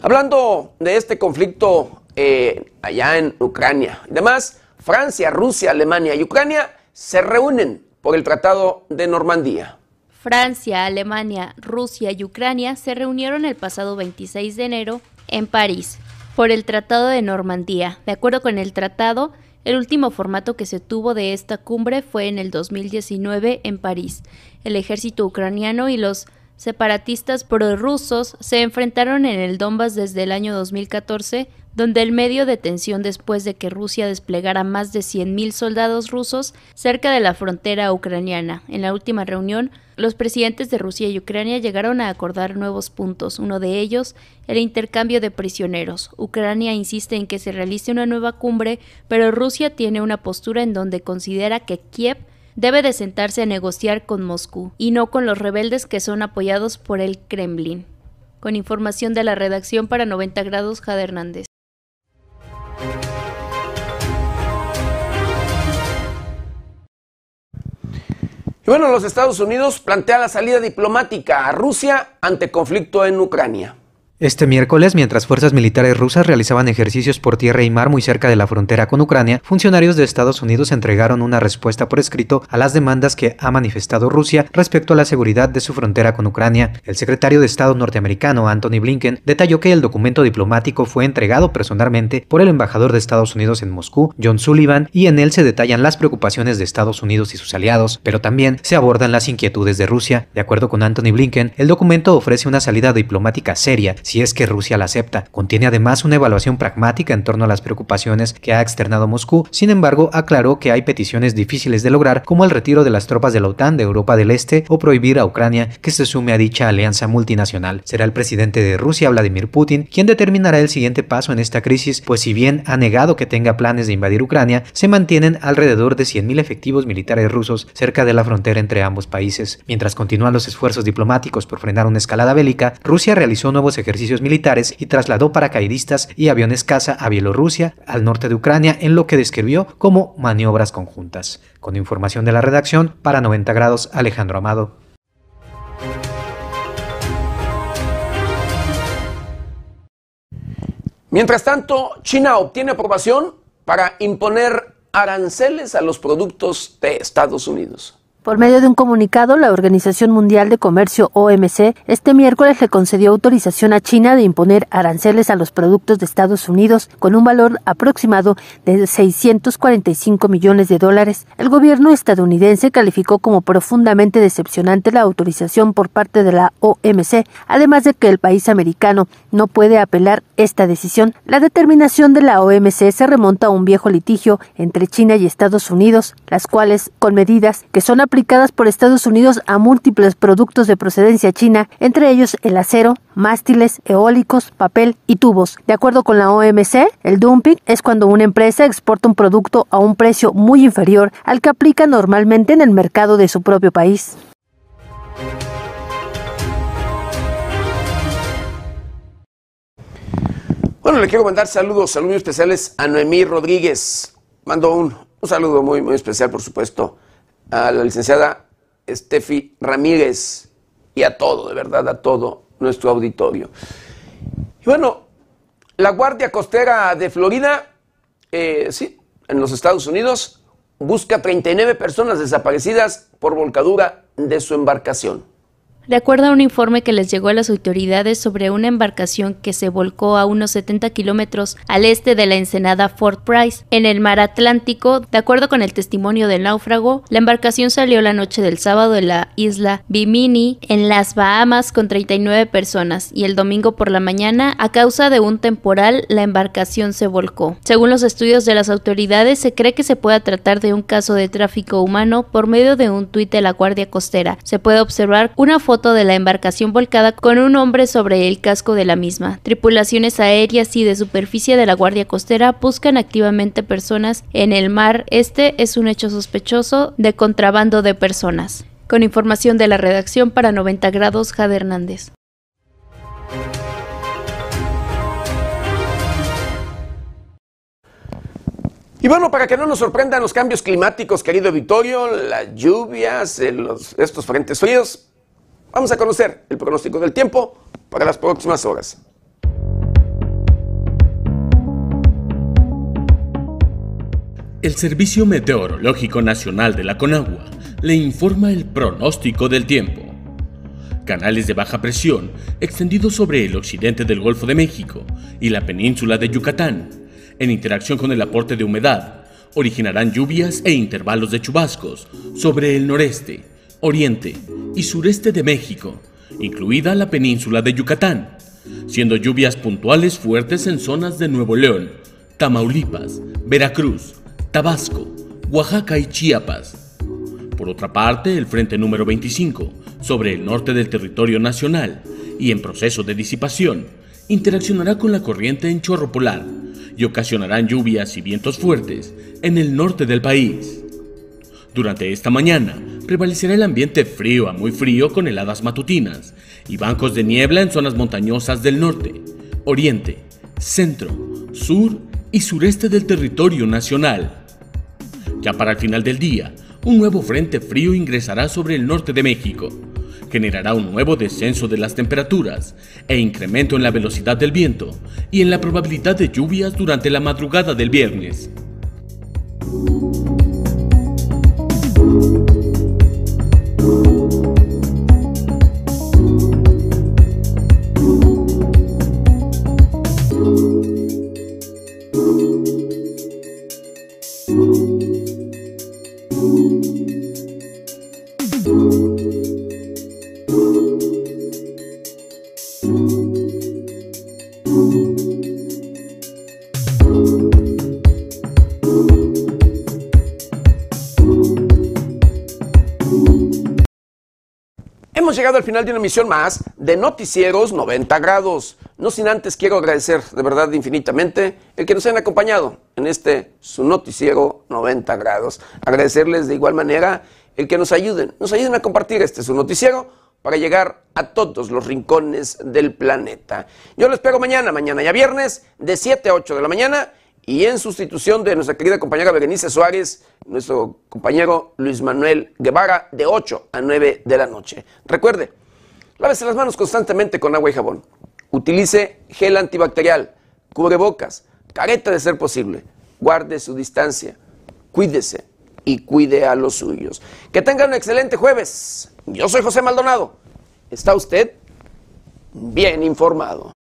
Hablando de este conflicto eh, allá en Ucrania y demás, Francia, Rusia, Alemania y Ucrania se reúnen por el Tratado de Normandía. Francia, Alemania, Rusia y Ucrania se reunieron el pasado 26 de enero en París por el Tratado de Normandía. De acuerdo con el tratado, El último formato que se tuvo de esta cumbre fue en el 2019 en París. El ejército ucraniano y los separatistas prorrusos se enfrentaron en el Donbass desde el año 2014, donde el medio de tensión después de que Rusia desplegara más de 100.000 soldados rusos cerca de la frontera ucraniana. En la última reunión, los presidentes de Rusia y Ucrania llegaron a acordar nuevos puntos, uno de ellos el intercambio de prisioneros. Ucrania insiste en que se realice una nueva cumbre, pero Rusia tiene una postura en donde considera que Kiev debe de sentarse a negociar con Moscú y no con los rebeldes que son apoyados por el Kremlin. Con información de la redacción para 90 grados, Jade Hernández. Bueno, los Estados Unidos plantea la salida diplomática a Rusia ante conflicto en Ucrania. Este miércoles, mientras fuerzas militares rusas realizaban ejercicios por tierra y mar muy cerca de la frontera con Ucrania, funcionarios de Estados Unidos entregaron una respuesta por escrito a las demandas que ha manifestado Rusia respecto a la seguridad de su frontera con Ucrania. El secretario de Estado norteamericano, Anthony Blinken, detalló que el documento diplomático fue entregado personalmente por el embajador de Estados Unidos en Moscú, John Sullivan, y en él se detallan las preocupaciones de Estados Unidos y sus aliados, pero también se abordan las inquietudes de Rusia. De acuerdo con Anthony Blinken, el documento ofrece una salida diplomática seria si es que Rusia la acepta. Contiene además una evaluación pragmática en torno a las preocupaciones que ha externado Moscú, sin embargo aclaró que hay peticiones difíciles de lograr como el retiro de las tropas de la OTAN de Europa del Este o prohibir a Ucrania que se sume a dicha alianza multinacional. Será el presidente de Rusia, Vladimir Putin, quien determinará el siguiente paso en esta crisis, pues si bien ha negado que tenga planes de invadir Ucrania, se mantienen alrededor de 100.000 efectivos militares rusos cerca de la frontera entre ambos países. Mientras continúan los esfuerzos diplomáticos por frenar una escalada bélica, Rusia realizó nuevos ejercicios militares y trasladó paracaidistas y aviones caza a Bielorrusia, al norte de Ucrania, en lo que describió como maniobras conjuntas. Con información de la redacción, para 90 grados, Alejandro Amado. Mientras tanto, China obtiene aprobación para imponer aranceles a los productos de Estados Unidos. Por medio de un comunicado, la Organización Mundial de Comercio OMC este miércoles le concedió autorización a China de imponer aranceles a los productos de Estados Unidos con un valor aproximado de 645 millones de dólares. El gobierno estadounidense calificó como profundamente decepcionante la autorización por parte de la OMC, además de que el país americano no puede apelar esta decisión. La determinación de la OMC se remonta a un viejo litigio entre China y Estados Unidos, las cuales, con medidas que son aplicadas por Estados Unidos a múltiples productos de procedencia china, entre ellos el acero, mástiles, eólicos, papel y tubos. De acuerdo con la OMC, el dumping es cuando una empresa exporta un producto a un precio muy inferior al que aplica normalmente en el mercado de su propio país. Bueno, le quiero mandar saludos, saludos especiales a Noemí Rodríguez. Mando un, un saludo muy, muy especial, por supuesto, a la licenciada Steffi Ramírez y a todo, de verdad, a todo nuestro auditorio. Y bueno, la Guardia Costera de Florida, eh, sí, en los Estados Unidos, busca 39 personas desaparecidas por volcadura de su embarcación. De acuerdo a un informe que les llegó a las autoridades sobre una embarcación que se volcó a unos 70 kilómetros al este de la ensenada Fort Price, en el mar Atlántico, de acuerdo con el testimonio del náufrago, la embarcación salió la noche del sábado de la isla Bimini, en las Bahamas, con 39 personas, y el domingo por la mañana, a causa de un temporal, la embarcación se volcó. Según los estudios de las autoridades, se cree que se pueda tratar de un caso de tráfico humano por medio de un tuit de la Guardia Costera. Se puede observar una foto de la embarcación volcada con un hombre sobre el casco de la misma. Tripulaciones aéreas y de superficie de la Guardia Costera buscan activamente personas en el mar. Este es un hecho sospechoso de contrabando de personas. Con información de la redacción para 90 grados, Jade Hernández. Y bueno, para que no nos sorprendan los cambios climáticos, querido Vittorio, las lluvias, estos frentes fríos, Vamos a conocer el pronóstico del tiempo para las próximas horas. El Servicio Meteorológico Nacional de la Conagua le informa el pronóstico del tiempo. Canales de baja presión extendidos sobre el occidente del Golfo de México y la península de Yucatán, en interacción con el aporte de humedad, originarán lluvias e intervalos de chubascos sobre el noreste, oriente y sureste de México, incluida la península de Yucatán, siendo lluvias puntuales fuertes en zonas de Nuevo León, Tamaulipas, Veracruz, Tabasco, Oaxaca y Chiapas. Por otra parte, el frente número 25, sobre el norte del territorio nacional y en proceso de disipación, interaccionará con la corriente en chorro polar y ocasionarán lluvias y vientos fuertes en el norte del país. Durante esta mañana prevalecerá el ambiente frío a muy frío con heladas matutinas y bancos de niebla en zonas montañosas del norte, oriente, centro, sur y sureste del territorio nacional. Ya para el final del día, un nuevo frente frío ingresará sobre el norte de México. Generará un nuevo descenso de las temperaturas e incremento en la velocidad del viento y en la probabilidad de lluvias durante la madrugada del viernes. Llegado al final de una emisión más de Noticieros 90 grados. No sin antes quiero agradecer de verdad infinitamente el que nos hayan acompañado en este su noticiero 90 grados. Agradecerles de igual manera el que nos ayuden, nos ayuden a compartir este su noticiero para llegar a todos los rincones del planeta. Yo lo espero mañana, mañana ya viernes, de 7 a 8 de la mañana y en sustitución de nuestra querida compañera Berenice Suárez, nuestro compañero Luis Manuel Guevara, de 8 a 9 de la noche. Recuerde, lávese las manos constantemente con agua y jabón. Utilice gel antibacterial, cubrebocas, careta de ser posible. Guarde su distancia, cuídese y cuide a los suyos. Que tengan un excelente jueves. Yo soy José Maldonado. ¿Está usted bien informado?